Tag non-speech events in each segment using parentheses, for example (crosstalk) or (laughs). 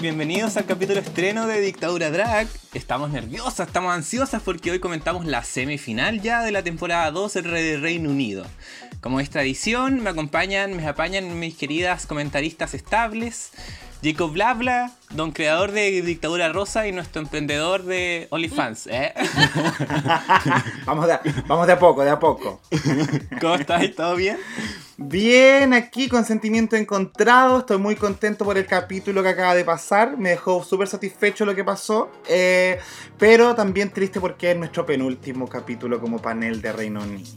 Bienvenidos al capítulo estreno de Dictadura Drag. Estamos nerviosas, estamos ansiosas porque hoy comentamos la semifinal ya de la temporada 2 de Reino Unido. Como es tradición, me acompañan, me apañan mis queridas comentaristas estables. Jacob Blabla, don creador de Dictadura Rosa y nuestro emprendedor de OnlyFans. ¿eh? (laughs) vamos, de, vamos de a poco, de a poco. ¿Cómo estás? ¿Todo bien? Bien, aquí con sentimiento encontrado. Estoy muy contento por el capítulo que acaba de pasar. Me dejó súper satisfecho lo que pasó. Eh, pero también triste porque es nuestro penúltimo capítulo como panel de Reino Unido.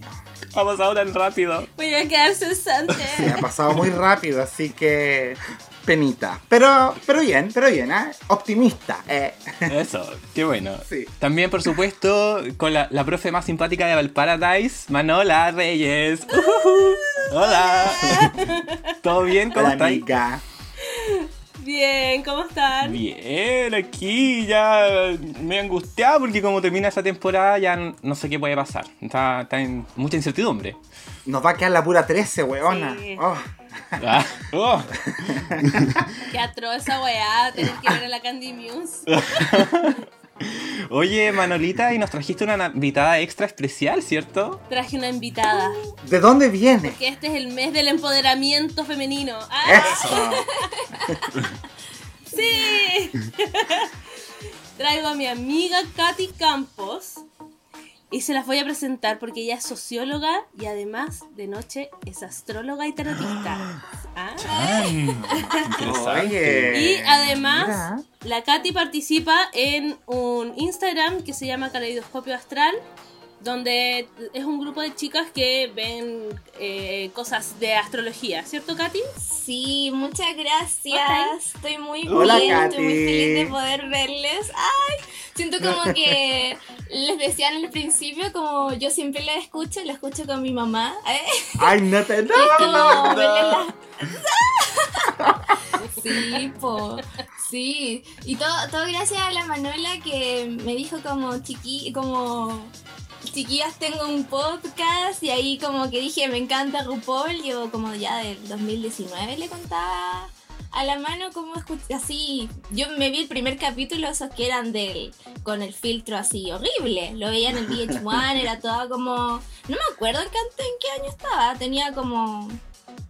Ha pasado tan rápido. Voy a quedar cesante. Sí, ha pasado muy rápido, así que penita. Pero, pero bien, pero bien, ¿eh? Optimista. Eh. Eso, qué bueno. Sí. También, por supuesto, con la, la profe más simpática de Valparadise, Manola Reyes. (laughs) hola. ¿Todo bien? ¿Cómo estás? Bien, ¿cómo están? Bien, aquí ya me he angustiado porque como termina esta temporada ya no sé qué puede pasar. Está, está en mucha incertidumbre. Nos va a quedar la pura 13, weona. Oh. Ah, oh. (laughs) Qué atroz esa weá, tener que ver a la Candy Muse. (laughs) Oye, Manolita, y nos trajiste una invitada extra especial, ¿cierto? Traje una invitada. ¿De dónde viene? Porque este es el mes del empoderamiento femenino. ¡Ah! ¡Eso! (laughs) ¡Sí! (laughs) Traigo a mi amiga Katy Campos. Y se las voy a presentar porque ella es socióloga y además de noche es astróloga y tarotista. (gasps) Ah. y además la Katy participa en un Instagram que se llama Caleidoscopio Astral donde es un grupo de chicas que ven eh, cosas de astrología, ¿cierto, Katy? Sí, muchas gracias. Estoy muy bien, estoy muy feliz de poder verles. Ay, siento como (laughs) que les decía en el principio, como yo siempre la escucho, la escucho con mi mamá. ¿eh? Ay, no te (laughs) no, (laughs) Sí, po. Sí, y todo, todo gracias a la Manuela que me dijo como chiqui, como chiquillas, tengo un podcast y ahí como que dije, me encanta RuPaul, yo como ya del 2019 le contaba a la mano como escuché así. Yo me vi el primer capítulo, esos que eran del con el filtro así horrible. Lo veía en el VH1, era todo como. No me acuerdo en qué, en qué año estaba, tenía como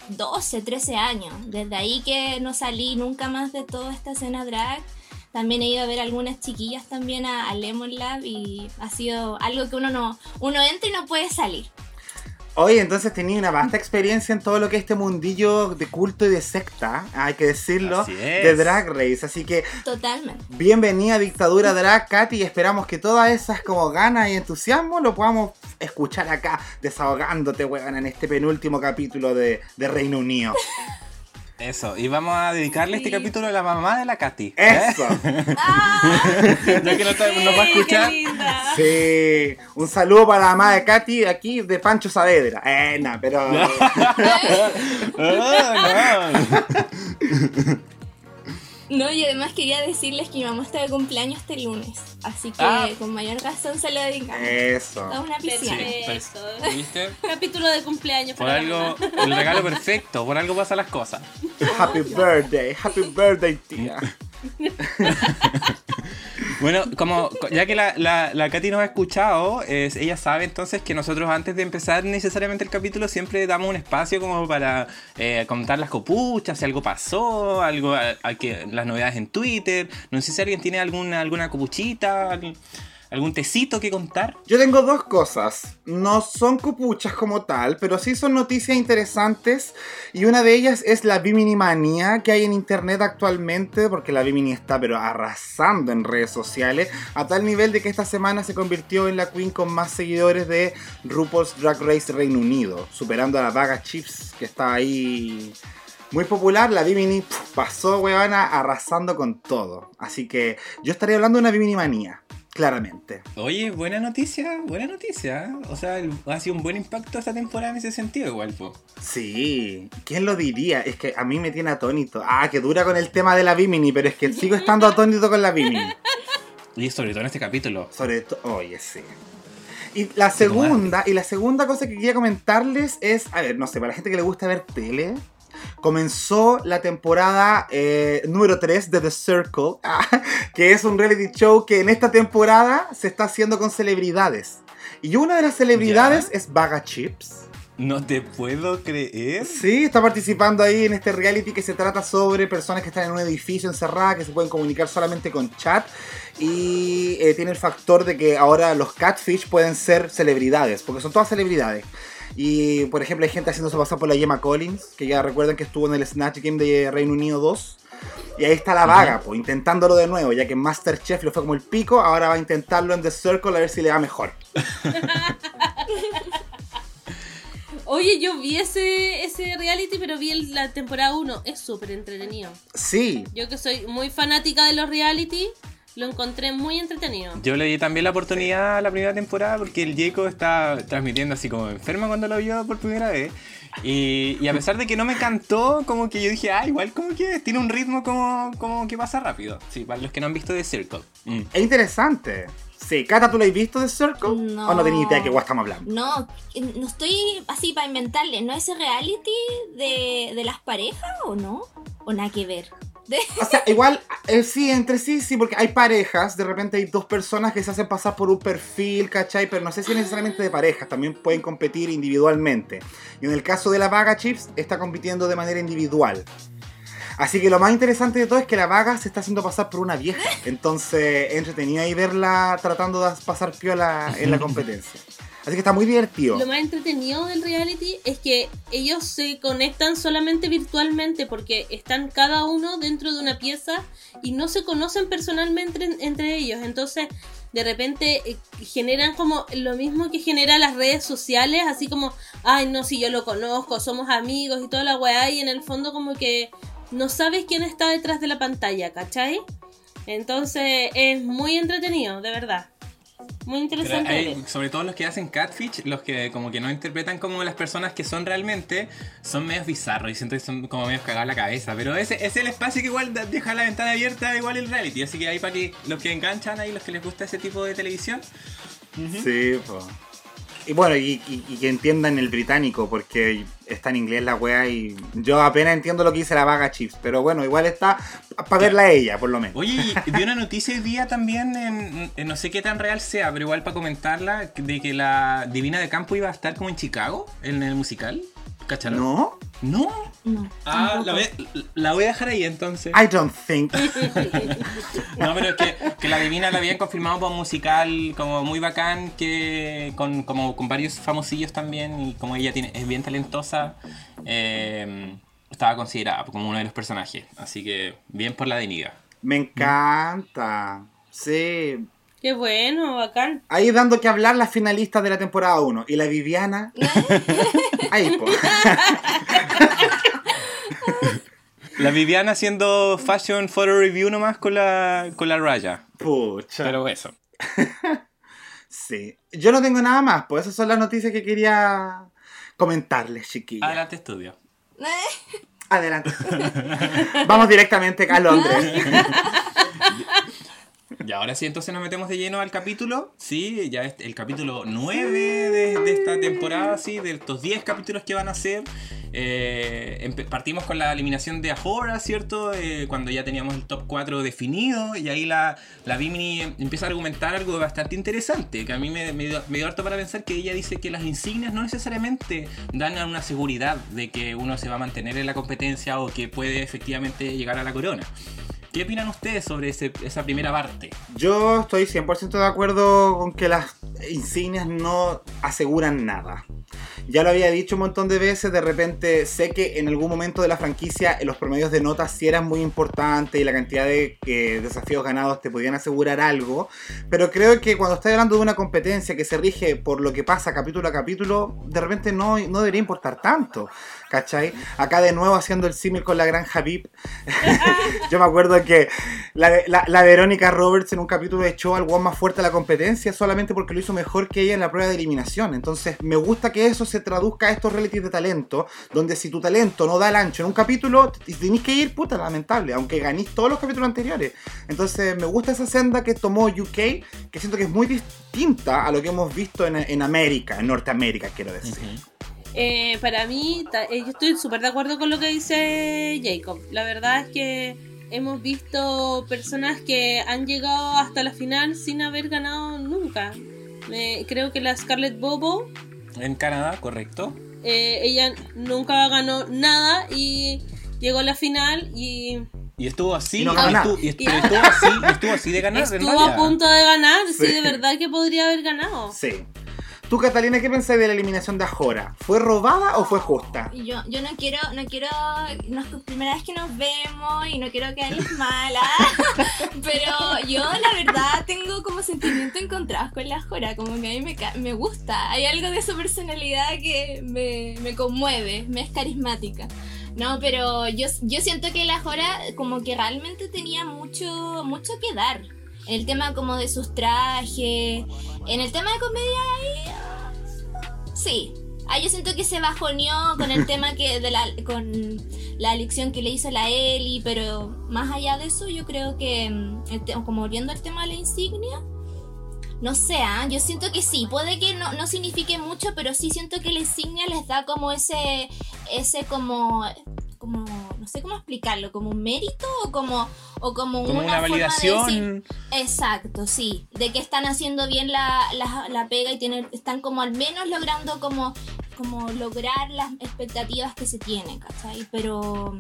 12, 13 años. Desde ahí que no salí nunca más de toda esta escena drag. También he ido a ver algunas chiquillas también a, Lemon Lab y ha sido algo que uno no, uno entra y no puede salir. Oye, entonces tenía una vasta experiencia en todo lo que es este mundillo de culto y de secta, hay que decirlo, de Drag Race. Así que, totalmente. Bienvenida a Dictadura Drag, Katy, y esperamos que todas esas como ganas y entusiasmo lo podamos escuchar acá, desahogándote, weón, en este penúltimo capítulo de, de Reino Unido. (laughs) Eso, y vamos a dedicarle este capítulo a la mamá de la Katy. ¿eh? Eso. (laughs) ya que no, va a escuchar. Sí, un saludo para la mamá de Katy aquí de Pancho Saavedra. Eh, (laughs) no, pero. (laughs) No, y además quería decirles que mi mamá está de cumpleaños este lunes. Así que ah. con mayor razón se lo dedicamos. Eso. A una piscina. Eso. ¿Viste? Capítulo de cumpleaños. Por algo, el regalo perfecto. Por algo pasan las cosas. Happy birthday. Happy birthday, tía. (laughs) bueno, como ya que la, la, Katy nos ha escuchado, ella sabe entonces que nosotros antes de empezar necesariamente el capítulo siempre damos un espacio como para eh, contar las copuchas, si algo pasó, algo, que, las novedades en Twitter. No sé si alguien tiene alguna, alguna copuchita. ¿Algún tecito que contar? Yo tengo dos cosas. No son copuchas como tal, pero sí son noticias interesantes. Y una de ellas es la Bimini manía que hay en internet actualmente, porque la Bimini está pero arrasando en redes sociales, a tal nivel de que esta semana se convirtió en la queen con más seguidores de RuPaul's Drag Race Reino Unido, superando a la Vaga Chips, que está ahí muy popular, la Bimini pasó, weona, arrasando con todo. Así que yo estaría hablando de una Bimini manía. Claramente. Oye, buena noticia, buena noticia. O sea, ha sido un buen impacto esta temporada en ese sentido, igual, po. Sí, ¿quién lo diría? Es que a mí me tiene atónito. Ah, que dura con el tema de la Bimini, pero es que sigo estando atónito con la Bimini. Y sobre todo en este capítulo. Sobre todo, oye, sí. Y la segunda, y la segunda cosa que quería comentarles es, a ver, no sé, para la gente que le gusta ver tele, comenzó la temporada eh, número 3 de The Circle, (laughs) que es un reality show que en esta temporada se está haciendo con celebridades. Y una de las celebridades Ya. es Vaga Chips. No te puedo creer. Sí, está participando ahí en este reality que se trata sobre personas que están en un edificio encerradas, que se pueden comunicar solamente con chat. Y eh, tiene el factor de que ahora los catfish pueden ser celebridades, porque son todas celebridades. Y por ejemplo, hay gente haciéndose pasar por la Gemma Collins, que ya recuerdan que estuvo en el Snatch Game de Reino Unido 2. Y ahí está la vaga, pues, intentándolo de nuevo, ya que en Masterchef le fue como el pico, ahora va a intentarlo en The Circle a ver si le va mejor. (laughs) Oye, yo vi ese, ese reality, pero vi el- la temporada 1. Es súper entretenido. Sí, Yo que soy muy fanática de los reality, lo encontré muy entretenido. Yo le di también la oportunidad a la primera temporada porque el Jaco está transmitiendo así como enferma cuando lo vio por primera vez. Y, y a pesar de que no me cantó, como que yo dije, ah, igual como que tiene un ritmo como, como que pasa rápido. Sí, para los que no han visto The Circle. Mm. es interesante. Sí, Cata, ¿tú lo has visto The Circle? No. ¿O no tenías idea de qué guay estamos hablando? No, no estoy así para inventarle. ¿No es reality de, de las parejas o no? ¿O nada que ver? De- O sea, (laughs) igual, eh, sí, entre sí, sí, porque hay parejas, de repente hay dos personas que se hacen pasar por un perfil, ¿cachai? Pero no sé si es necesariamente de parejas, también pueden competir individualmente. Y en el caso de la Vaga Chips, está compitiendo de manera individual. Así que lo más interesante de todo es que la vaga se está haciendo pasar por una vieja. Entonces, entretenido ahí verla tratando de pasar piola en la (laughs) competencia. Así que está muy divertido. Lo más entretenido del reality es que ellos se conectan solamente virtualmente porque están cada uno dentro de una pieza y no se conocen personalmente en- entre ellos. Entonces, de repente eh, generan como lo mismo que genera las redes sociales, así como, ay, no, si yo lo conozco, somos amigos y toda la weá, y en el fondo como que no sabes quién está detrás de la pantalla, ¿cachai? Entonces, es muy entretenido, de verdad. Muy interesante. hay- sobre todo los que hacen catfish, los que como que no interpretan como las personas que son realmente, son medios bizarros y siento que son como medios cagados la cabeza. Pero ese es el espacio que igual deja la ventana abierta, igual el reality. Así que ahí para que los que enganchan ahí, los que les gusta ese tipo de televisión. Sí, po. Y bueno, y, y- y que entiendan el británico, porque está en inglés la wea y yo apenas entiendo lo que dice la vaga chips, pero bueno, igual está para verla a ella, por lo menos. Oye, y vi una (laughs) noticia hoy día también, en, en no sé qué tan real sea, pero igual para comentarla, de que la Divina de Campo iba a estar como en Chicago, en el musical. ¿Cacharon? ¿No? ¿No? No. Ah, la voy, a, la voy a dejar ahí entonces. I don't think. (laughs) No, pero es que, que la Divina la habían confirmado para un musical como muy bacán, que con, como, con varios famosillos también, y como ella tiene, es bien talentosa, eh, estaba considerada como uno de los personajes. Así que bien por la Deniga. Me encanta. Sí. Qué bueno, bacán. Ahí dando que hablar las finalistas de la temporada 1. Y la Viviana. (laughs) Ahí, po. La Viviana haciendo fashion photo review nomás con la, con la raya. Pucha. Pero eso. (laughs) Sí. Yo no tengo nada más, pues esas son las noticias que quería comentarles, chiquillas. Adelante, estudio. (laughs) Adelante. Vamos directamente a Londres. Y ahora sí, entonces nos metemos de lleno al capítulo. Sí, ya es el capítulo 9 de, esta temporada, sí, de estos 10 capítulos que van a ser. Eh, partimos con la eliminación de Ahora, ¿cierto? Eh, cuando ya teníamos el top 4 definido. Y ahí la, la Bimini empieza a argumentar algo bastante interesante. Que a mí me, me dio harto para pensar que ella dice que las insignias no necesariamente dan una seguridad de que uno se va a mantener en la competencia o que puede efectivamente llegar a la corona. ¿Qué opinan ustedes sobre esa primera parte? Yo estoy 100% de acuerdo con que las insignias no aseguran nada. Ya lo había dicho un montón de veces, de repente sé que en algún momento de la franquicia los promedios de notas sí eran muy importantes y la cantidad de eh, desafíos ganados te podían asegurar algo, pero creo que cuando estás hablando de una competencia que se rige por lo que pasa capítulo a capítulo, de repente no, no debería importar tanto. ¿Cachai? Acá de nuevo haciendo el símil con la gran Habib. (laughs) Yo me acuerdo que la, Verónica Roberts en un capítulo echó al one más fuerte a la competencia solamente porque lo hizo mejor que ella en la prueba de eliminación. Entonces, me gusta que eso se traduzca a estos realities de talento, donde si tu talento no da el ancho en un capítulo, tenés que ir, puta, lamentable, aunque ganís todos los capítulos anteriores. Entonces, me gusta esa senda que tomó UK, que siento que es muy distinta a lo que hemos visto en, en América, en Norteamérica, quiero decir. Eh, para mí, eh, yo estoy súper de acuerdo con lo que dice Jacob. La verdad es que hemos visto personas que han llegado hasta la final sin haber ganado nunca. Creo que la Scarlett Bobo, En Canadá, correcto. eh, ella nunca ganó nada y llegó a la final y Y estuvo así, Y no y estuvo, y estuvo- estuvo así, estuvo así de ganar. estuvo a punto de ganar. Sí, Sí. de verdad que podría haber ganado. Sí. Tú, Catalina, ¿qué pensás de la eliminación de Ajora? ¿Fue robada o fue justa? Yo, yo no quiero, no quiero, no es la primera vez que nos vemos y no quiero quedarles mala, (laughs) pero yo la verdad tengo como sentimientos encontrados con la Jora, como que a mí me, me gusta, hay algo de su personalidad que me, me conmueve, me es carismática. No, pero yo, yo siento que la Jora como que realmente tenía mucho, mucho que dar. En el tema como de sus trajes, en el tema de comedia ahí, ah, sí. Ah, yo siento que se bajoneó con el (laughs) tema que de la, con la elección que le hizo la Eli, pero más allá de eso, yo creo que, mm, como volviendo al tema de la insignia, no sé, ah, yo siento que sí, puede que no, no signifique mucho, pero sí siento que la insignia les da como ese, ese como, como, no sé cómo explicarlo, como un mérito o como, o como, Como una, forma de decir- validación. Exacto, sí. De que están haciendo bien la, la, la pega y tienen, están como al menos logrando como, como lograr las expectativas que se tienen, ¿cachai? Pero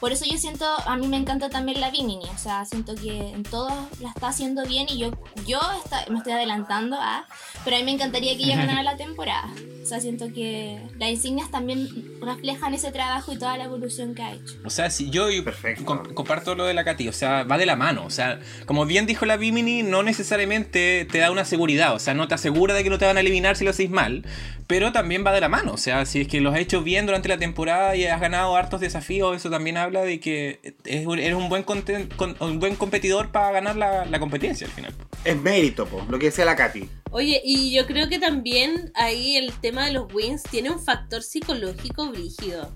por eso yo siento, a mí me encanta también la Vimini, o sea, siento que en todo la está haciendo bien y yo, yo está- me estoy adelantando a, pero a mí me encantaría que ella (laughs) ganara la temporada. O sea, siento que las insignias también reflejan ese trabajo y toda la evolución que ha hecho. O sea, si yo yo Perfecto. com- comparto lo de la Katy, o sea, va de la mano. O sea, como bien dijo la Bimini, no necesariamente te da una seguridad. O sea, no te asegura de que no te van a eliminar si lo haces mal. Pero también va de la mano. O sea, si es que los has hecho bien durante la temporada y has ganado hartos desafíos, eso también habla de que es un- eres un buen, conten- con- un buen competidor para ganar la, la competencia al final. Es mérito, po, lo que decía la Katy. Oye, y yo creo que también ahí el tema de los wins tiene un factor psicológico brígido.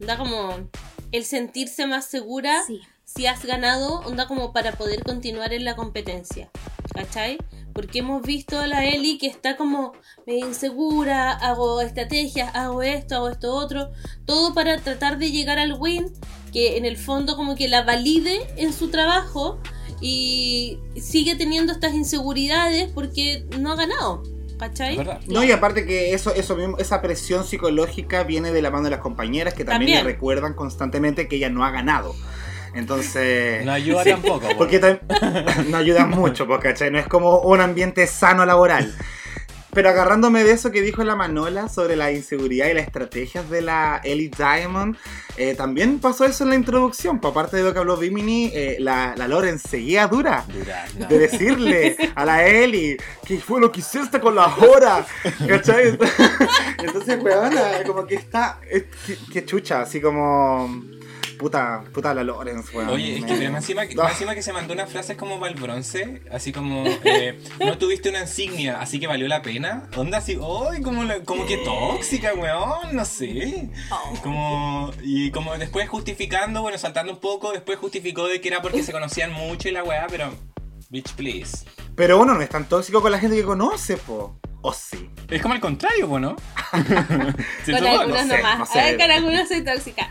Da como el sentirse más segura Sí. Si has ganado, onda como para poder continuar en la competencia. ¿Cachai? Porque hemos visto a la Eli que está como medio insegura, hago estrategias, hago esto, hago esto otro, todo para tratar de llegar al win, que en el fondo como que la valide en su trabajo y sigue teniendo estas inseguridades porque no ha ganado. ¿Cachai? No, y aparte que eso, eso mismo, esa presión psicológica viene de la mano de las compañeras que también, También. le recuerdan constantemente que ella no ha ganado. Entonces. No ayuda (laughs) tampoco. po. Porque (laughs) no ayuda mucho, pues, ¿cachai? No es como un ambiente sano laboral. Pero agarrándome de eso que dijo la Manola sobre la inseguridad y las estrategias de la Ellie Diamond, eh, también pasó eso en la introducción. Por aparte de lo que habló Bimini, eh, la, la Loren seguía dura. Dura, no. De decirle a la Ellie, ¿qué fue lo que hiciste con la hora? ¿Cachai? (laughs) Entonces, weona, como que está. es- que, que chucha, así como. Puta, puta la Lorenz, weón. Oye, es que Me- más encima, que- más encima que se mandó unas frases como para el bronce, así como, eh, no tuviste una insignia, así que valió la pena. Onda así, ¡ay! como, la- como que tóxica, weón, no sé. Como, y como después justificando, bueno, saltando un poco, después justificó de que era porque se conocían mucho y la weá, pero, bitch, please. Pero uno no es tan tóxico con la gente que conoce, po. O sí. Es como al contrario, po, ¿no? (laughs) Con algunos no sé, nomás. no sé. Ay, con algunos soy tóxica.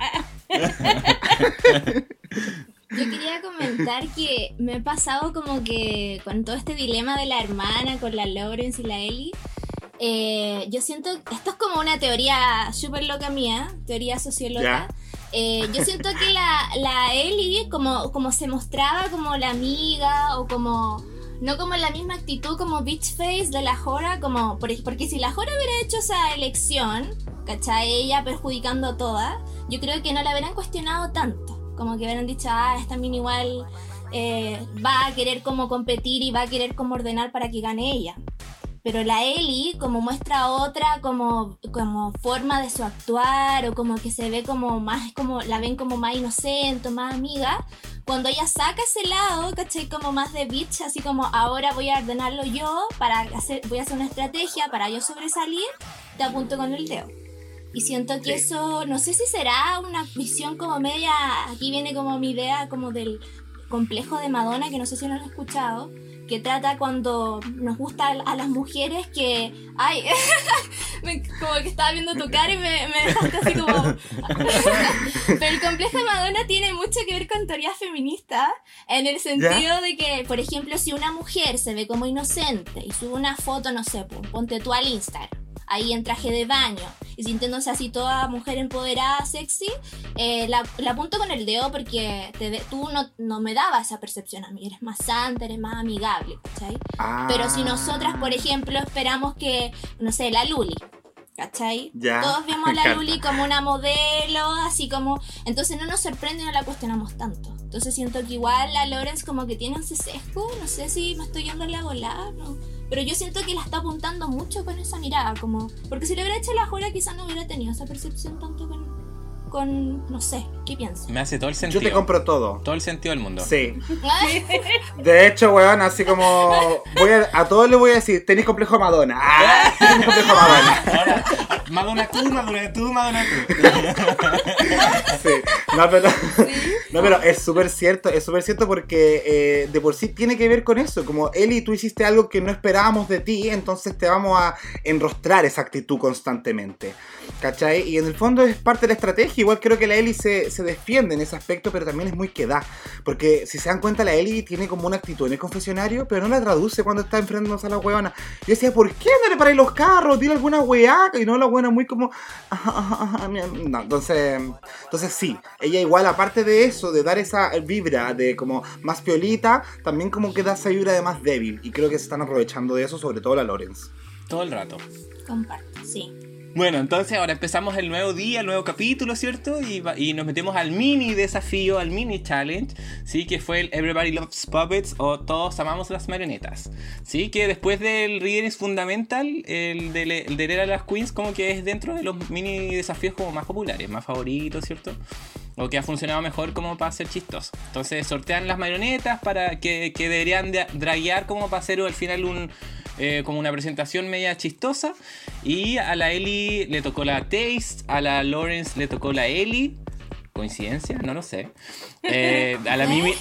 Yo quería comentar que me he pasado como que con todo este dilema de la hermana, con la Lawrence y la Ellie, eh, yo siento, esto es como una teoría súper loca mía, teoría socióloga. Eh, yo siento que la, la Ellie, como, como se mostraba como la amiga o como no como la misma actitud como Beach Face de la Jora, como por- porque si la Jora hubiera hecho esa elección, ¿cachai? Ella perjudicando a todas, yo creo que no la hubieran cuestionado tanto. Como que hubieran dicho, ah, esta mina igual eh, va a querer como competir y va a querer como ordenar para que gane ella. Pero la Ellie como muestra otra como, como forma de su actuar o como que se ve como más, como la ven como más inocente, más amiga. Cuando ella saca ese lado, ¿cachai? Como más de bitch, así como ahora voy a ordenarlo yo, para hacer, voy a hacer una estrategia para yo sobresalir, te apunto con el dedo. Y siento que Sí. eso, no sé si será una visión como media, aquí viene como mi idea como del complejo de Madonna, que no sé si lo han escuchado, que trata cuando nos gusta a las mujeres que, ay, (laughs) me- como que estaba viendo tu cara y me, me dejaste así como... (laughs) Pero el complejo de Madonna tiene mucho que ver con teorías feministas, en el sentido de que, por ejemplo, si una mujer se ve como inocente y sube una foto, no sé, pues, ponte tú al Instagram, ahí en traje de baño, y sintiéndose así toda mujer empoderada, sexy, eh, la, la apunto con el dedo porque te tú no, no me dabas esa percepción a mí, eres más santa, eres más amigable, ¿cachai? Ah. Pero si nosotras, por ejemplo, esperamos que, no sé, la Luli, ¿cachai? Ya, Todos vemos a la. Luli como una modelo, así como... Entonces no nos sorprende y no la cuestionamos tanto. Entonces siento que igual la Lawrence como que tiene ese sesgo, no sé si me estoy yendo a la volada, ¿no? Pero yo siento que la está apuntando mucho con esa mirada, como... Porque si le hubiera hecho la jura quizás no hubiera tenido esa percepción tanto con... con no sé, ¿qué piensas? Me hace todo el Yo sentido. te compro todo. Todo el sentido del mundo. Sí. (laughs) (laughs) De hecho, weón, así como. Voy a, a todos les voy a decir: tenéis complejo de Madonna. ¡Ah! Tenéis complejo Madonna. Ahora, Madonna tú, Madonna tú, Madonna tú. (laughs) Sí. No, pero. No, pero es súper cierto, es súper cierto porque eh, de por sí tiene que ver con eso. Como Eli, tú hiciste algo que no esperábamos de ti, entonces te vamos a enrostrar esa actitud constantemente. ¿Cachai? Y en el fondo es parte de la estrategia. Igual creo que la Eli se, se defiende en ese aspecto, pero también es muy que da. Porque si se dan cuenta, la Eli tiene como una actitud en el confesionario, pero no la traduce cuando está enfrentándose a la huevona. Yo decía, ¿por qué no le paráis los carros? Dile alguna weá. Y no la buena muy como. "Ajá, ajá, ajá", No, entonces. Entonces sí, ella igual, aparte de eso, de dar esa vibra de como más piolita, también como que da esa vibra de más débil. Y creo que se están aprovechando de eso, sobre todo la Lorenz. Todo el rato. Comparto, sí. Bueno, entonces ahora empezamos el nuevo día, el nuevo capítulo, ¿cierto? Y, nos metemos al mini desafío, al mini challenge, ¿sí? Que fue el Everybody Loves Puppets o Todos Amamos las Marionetas, ¿sí? Que después del Reading is Fundamental, el de, el de las Queens como que es dentro de los mini desafíos como más populares, más favoritos, ¿cierto? O que ha funcionado mejor como para ser chistoso. Entonces sortean las marionetas para que, que deberían de draguear como para hacer al final un, eh, como una presentación media chistosa. Y a la Ellie le tocó la Taste, a la Lawrence le tocó la Ellie. ¿Coincidencia? No lo sé. Eh, a la Mimi.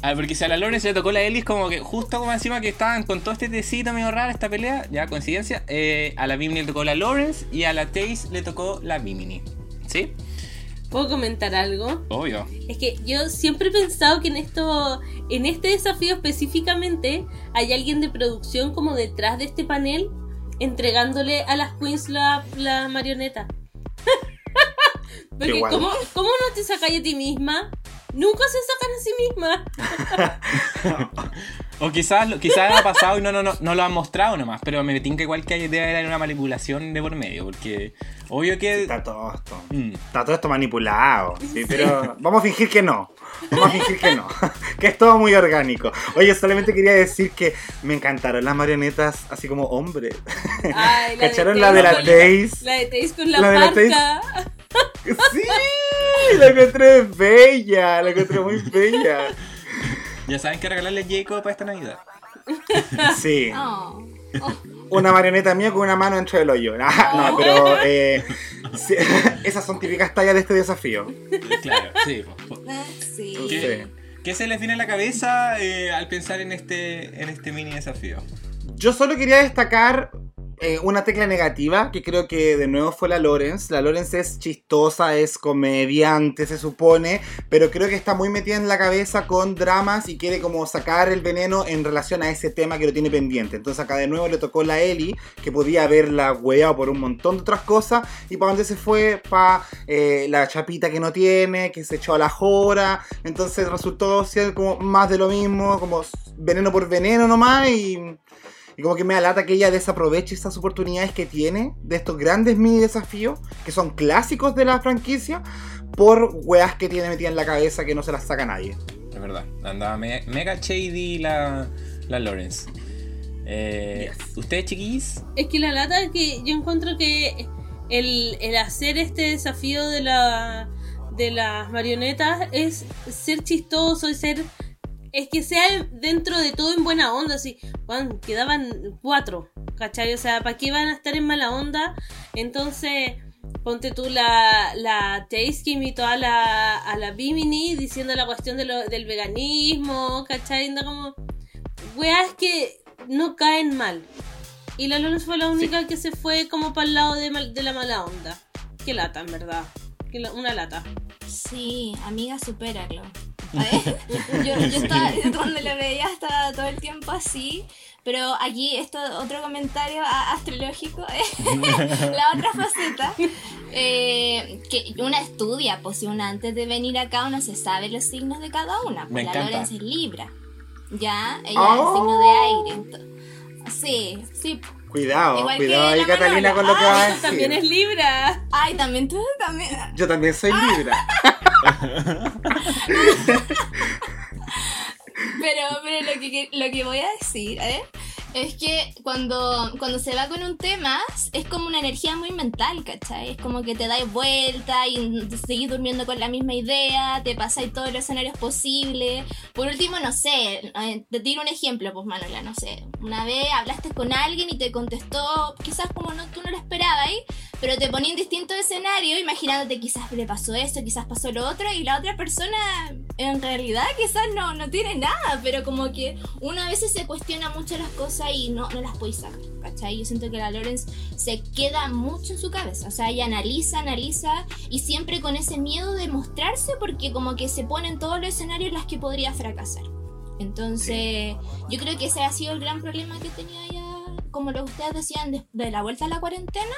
a- (laughs) porque si a la Lawrence le tocó la Ellie, es como que justo como encima que estaban con todo este tecito medio raro, esta pelea, ya coincidencia. Eh, a la Mimi le tocó la Lawrence y a la Taste le tocó la Mimini. ¿Sí? ¿Puedo comentar algo? Obvio. Es que yo siempre he pensado que en esto, en este desafío específicamente, hay alguien de producción como detrás de este panel entregándole a las queens la, la marioneta. (laughs) Porque. ¿cómo, ¿cómo no te sacáis a ti misma? Nunca se sacan a sí misma. (laughs) O quizás, lo- quizás ha pasado y no, no, no, no lo han mostrado nomás, pero me tinca igual que hay- debe haber una manipulación de por medio, porque obvio que... Está todo esto. Mm, Está todo esto manipulado. Sí, pero vamos a fingir que no. (laughs) Vamos a fingir que no. (laughs) que es todo muy orgánico. Oye, solamente quería decir que me encantaron las marionetas así como hombres. Ay, (laughs) ¿Cacharon la de la Taze. Taze? La de Taze con la, La de la parca. Sí, la encontré bella, la encontré muy bella. ya saben que regalarle a Jacob para esta Navidad. Sí, Oh. Oh. una marioneta mía con una mano dentro del hoyo. Ah, no, pero eh, sí, (laughs) esas son típicas tallas de este desafío. Claro, sí. po- po- Ah, sí. ¿Qué, qué se les viene a la cabeza eh, al pensar en este, en este mini desafío? Yo solo quería destacar eh, una tecla negativa, que creo que de nuevo fue la Lawrence. La Lawrence es chistosa, es comediante, se supone, pero creo que está muy metida en la cabeza con dramas y quiere como sacar el veneno en relación a ese tema que lo tiene pendiente. Entonces acá de nuevo le tocó la Ellie, que podía haberla weado por un montón de otras cosas, y para dónde se fue, para la chapita que no tiene, que se echó a la jora. Entonces resultó ser como más de lo mismo, como veneno por veneno nomás y... Y como que me alata que ella desaproveche estas oportunidades que tiene de estos grandes mini desafíos, que son clásicos de la franquicia, por weas que tiene metida en la cabeza que no se las saca nadie. Es verdad, andaba mega shady la, la Lawrence. Eh, ¿Ustedes, chiquis? Es que la lata es que yo encuentro que el, el hacer este desafío de la de las marionetas es ser chistoso y ser es que sea dentro de todo en buena onda, así, bueno, quedaban cuatro, ¿cachai? O sea, ¿para qué van a estar en mala onda? Entonces, ponte tú la, la Taste que invitó a la, a la Bimini diciendo la cuestión de lo, del veganismo, ¿cachai? como, weas que no caen mal. Y la Lourdes fue la única que se fue como para el lado de, de la mala onda. Qué lata, en verdad. una lata. Sí, amiga, supéralo. Yo, estaba, cuando lo veía estaba todo el tiempo así. Pero aquí, esto otro comentario astrológico, ¿eh? (laughs) la otra faceta, eh, que una estudia, pues si una antes de venir acá uno se sabe los signos de cada una. Pues la Lorenz es Libra, ya, ella es es signo de aire. sí, sí. Cuidado, cuidado ahí Catalina con lo que va a decir. también es Libra. Ay, también tú también. Yo también soy Libra. (laughs) pero, pero lo que, lo que voy a decir, ¿eh? Es que cuando, cuando se va con un tema, es como una energía muy mental, ¿cachai? Es como que te dais vuelta y seguís durmiendo con la misma idea, te pasáis todos los escenarios posibles. Por último, no sé, eh, te tiro un ejemplo, pues Manuela, no sé. Una vez hablaste con alguien y te contestó, quizás como no, tú no lo esperabas, pero te ponía en distintos escenarios, imaginándote quizás le pasó esto, quizás pasó lo otro, y la otra persona en realidad quizás no, no tiene nada, pero como que uno a veces se cuestiona mucho las cosas y no, no las puede sacar, ¿cachai? Yo siento que la Lorenz se queda mucho en su cabeza, o sea, ella analiza, analiza y siempre con ese miedo de mostrarse porque como que se pone en todos los escenarios en los que podría fracasar. Entonces, yo creo que ese ha sido el gran problema que tenía ella, como lo que ustedes decían, de la vuelta a la cuarentena,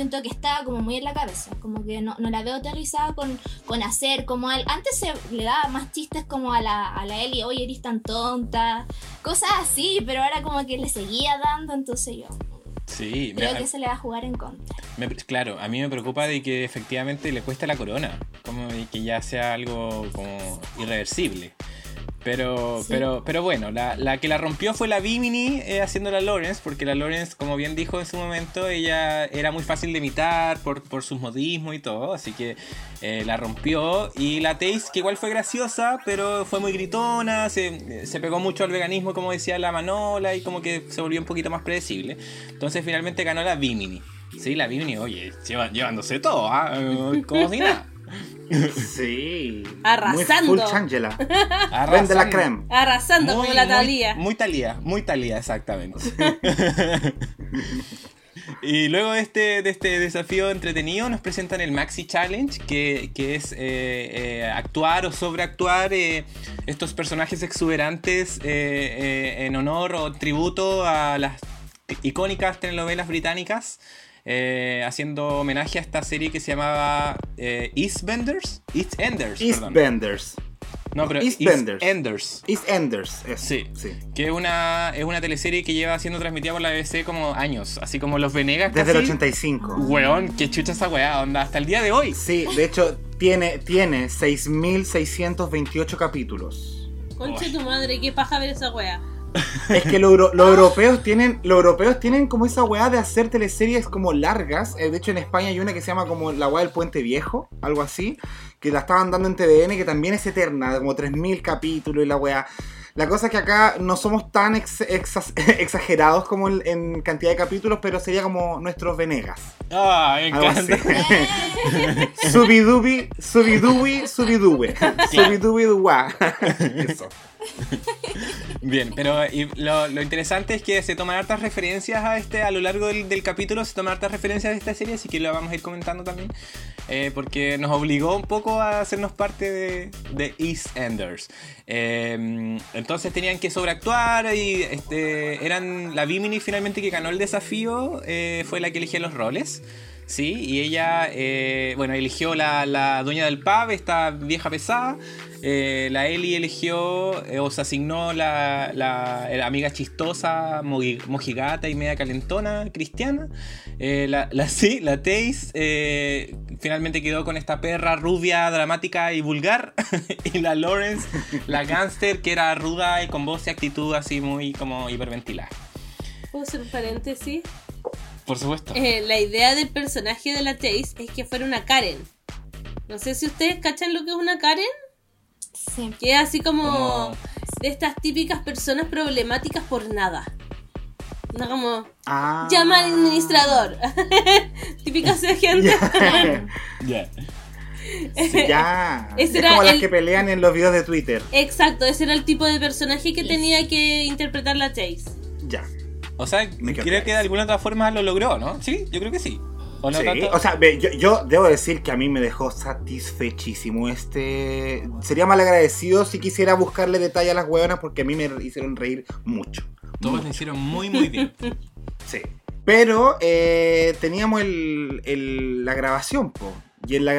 siento que está como muy en la cabeza, como que no, no la veo aterrizada con, con hacer como al, antes se le daba más chistes como a la, a la Eli, oye, eres tan tonta, cosas así, pero ahora como que le seguía dando, entonces yo Sí, creo que se le va a jugar en contra. claro, a mí me preocupa de que efectivamente le cueste la corona, como que ya sea algo como irreversible. Pero, pero, pero bueno, la, la, que la rompió fue la Bimini eh, haciendo la Lawrence, porque la Lawrence, como bien dijo en su momento, ella era muy fácil de imitar por, por sus modismos y todo, así que eh, la rompió. Y la Taze, que igual fue graciosa, pero fue muy gritona, se, se, pegó mucho al veganismo, como decía la Manola, y como que se volvió un poquito más predecible. Entonces finalmente ganó la Bimini. Sí, la Bimini, oye, llevándose todo, ¿ah? como si nada. Sí. (laughs) Arrasando. Muy full changela. Vende la creme. Arrasando como la Talía. Muy, Talía, muy Talía, exactamente. (laughs) y luego de este, de este desafío entretenido nos presentan el Maxi Challenge, que, es eh, eh, actuar o sobreactuar eh, estos personajes exuberantes en honor o tributo a las icónicas telenovelas británicas. Eh, haciendo homenaje a esta serie que se llamaba eh, Eastbenders. Eastenders. Eastbenders. No, pero Eastbenders. Eastenders. Eastenders. Sí, sí. Que es una, es una teleserie que lleva siendo transmitida por la BBC como años, así como Los Venegas. Desde el 85. Weón, qué chucha esa weá, onda, hasta el día de hoy. Sí, de hecho, tiene, tiene 6.628 capítulos. Conche tu madre, qué paja ver esa weá. Es que los europeos tienen, los europeos tienen como esa weá de hacer teleseries como largas. Eh, de hecho, en España hay una que se llama como La weá del puente viejo, algo así, que la estaban dando en TVN, que también es eterna, como 3.000 capítulos y la weá. La cosa es que acá no somos tan (laughs) exagerados como en, cantidad de capítulos, pero sería como nuestros Venegas. Ah, me encanta. (laughs) Subidubi, subidubi, subidube. Subidubi (laughs) Eso. (laughs) Bien, pero lo, interesante es que se toman hartas referencias a este, a lo largo del, capítulo se toman hartas referencias de esta serie, así que lo vamos a ir comentando también, eh, porque nos obligó un poco a hacernos parte de, de EastEnders. Eh, entonces tenían que sobreactuar y este, eran la Bimini finalmente que ganó el desafío, eh, fue la que elegía los roles. Sí, y ella, eh, bueno, eligió la, la dueña del pub, esta vieja pesada. Eh, la Ellie eligió, eh, o se asignó la, la- la amiga chistosa, mojigata y media calentona, cristiana. Eh, la, la, (laughs) sí, la Taze eh, finalmente quedó con esta perra rubia, dramática y vulgar. (laughs) y la Lawrence, la (laughs) gangster, que era ruda y con voz y actitud así muy como hiperventilada. ¿Puedo hacer un paréntesis? Por supuesto. Eh, la idea del personaje de la Chase es que fuera una Karen. No sé si ustedes cachan lo que es una Karen. Sí. Que es así como Como- de estas típicas personas problemáticas por nada. No como, Ah. llama al administrador. (laughs) Típica (laughs) esa gente. (laughs) Ya. Sí, ya. Ese es era como las que pelean en los videos de Twitter. Exacto, ese era el tipo de personaje que tenía que interpretar la Chase. Ya. O sea, Me creo que de alguna otra forma lo logró, ¿no? Sí, yo creo que sí. ¿O no Sí, tanto? o sea, yo, yo debo decir que a mí me dejó satisfechísimo este... Sería mal agradecido si quisiera buscarle detalle a las hueonas porque a mí me hicieron reír mucho. Todos mucho. lo hicieron muy, muy bien. (laughs) Sí. Pero eh, teníamos el, el- la grabación, po. Y en la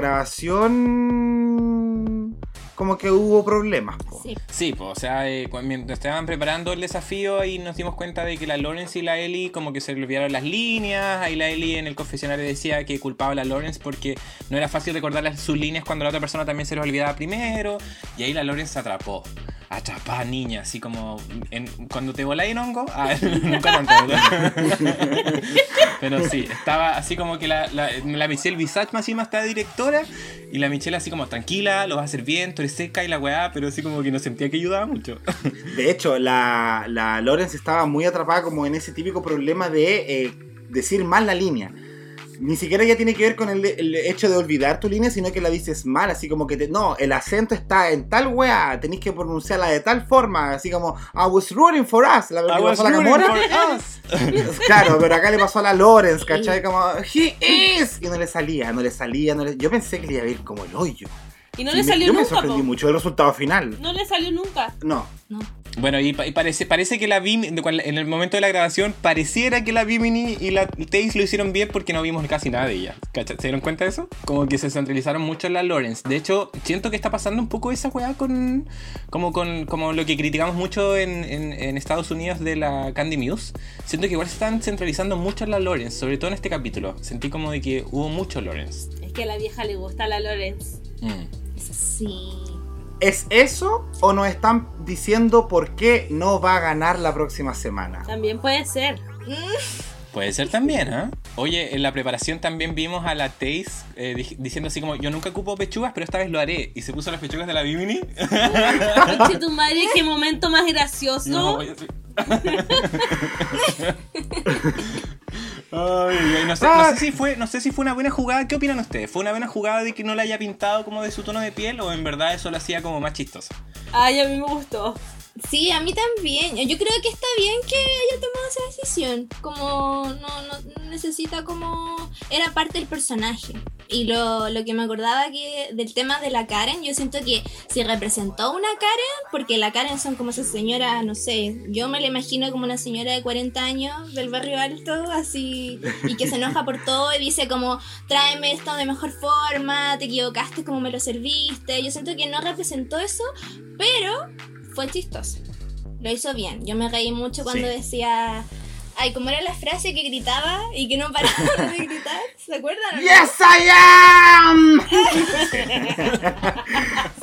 grabación como que hubo problemas, po. Sí. Sí, pues, o sea, eh, cu- mientras estaban preparando el desafío, ahí nos dimos cuenta de que la Lawrence y la Ellie como que se le olvidaron las líneas. Ahí la Ellie en el confesionario decía que culpaba a la Lawrence porque no era fácil recordar sus líneas cuando la otra persona también se les olvidaba primero. Y ahí la Lawrence se atrapó. Atrapada niña, así como en- cuando te voláis en hongo. Ah, (laughs) nunca tanto. (laughs) Pero sí, estaba así como que la, la, la Michelle Visage más encima está directora y la Michelle así como tranquila, lo vas a hacer bien, tú eres seca y la weá, pero así como que no sentía que ayudaba mucho. (laughs) De hecho, la, la Lawrence estaba muy atrapada como en ese típico problema de eh, decir mal la línea. Ni siquiera ya tiene que ver con el, el hecho de olvidar tu línea, sino que la dices mal, así como que te, no, el acento está en tal weá, tenéis que pronunciarla de tal forma, así como I was rooting for us, la I que pasó a la us. (laughs) Claro, pero acá le pasó a la Lawrence, ¿cachai? Como, he is, y no le salía, no le salía, no le... yo pensé que le iba a ir como el hoyo. Y no Sí, le me- salió yo me nunca, sorprendí po. mucho del resultado final. No le salió nunca. No. No. Bueno, y, pa- y parece, parece que la Bim, de cual- en el momento de la grabación, pareciera que la Bimini y la Taze lo hicieron bien porque no vimos casi nada de ella. ¿Cacha? ¿Se dieron cuenta de eso? Como que se centralizaron mucho en la Lawrence. De hecho, siento que está pasando un poco esa weá con. Como con como lo que criticamos mucho en, en- en Estados Unidos de la Candy Muse. Siento que igual se están centralizando mucho en la Lawrence, sobre todo en este capítulo. Sentí como de que hubo mucho Lawrence. Es que a la vieja le gusta la Lorenz. Mm. Sí. ¿Es eso o nos están diciendo por qué no va a ganar la próxima semana? También puede ser. Puede ser también, ¿ah? Oye, en la preparación también vimos a la Taze eh, di- diciendo así como, yo nunca ocupo pechugas, pero esta vez lo haré. Y se puso las pechugas de la Bimini. (laughs) Conche tu madre, qué momento más gracioso. No. Ay, ay, no, sé, no sé si fue, no sé si fue una buena jugada. ¿Qué opinan ustedes? ¿Fue una buena jugada de que no la haya pintado como de su tono de piel o en verdad eso lo hacía como más chistoso? Ay, a mí me gustó. Sí, a mí también. Yo creo que está bien que haya tomado esa decisión. Como no, no necesita como... Era parte del personaje. Y lo, lo que me acordaba que del tema de la Karen, yo siento que si representó una Karen, porque la Karen son como esa señora, no sé, yo me la imagino como una señora de 40 años del barrio alto, así, y que se enoja por todo y dice como, tráeme esto de mejor forma, te equivocaste como me lo serviste. Yo siento que no representó eso, pero fue chistoso. Lo hizo bien. Yo me reí mucho cuando Sí. decía. Ay, como era la frase que gritaba y que no paraba (laughs) de gritar. ¿Se acuerdan? ¡Yes, I am! (laughs)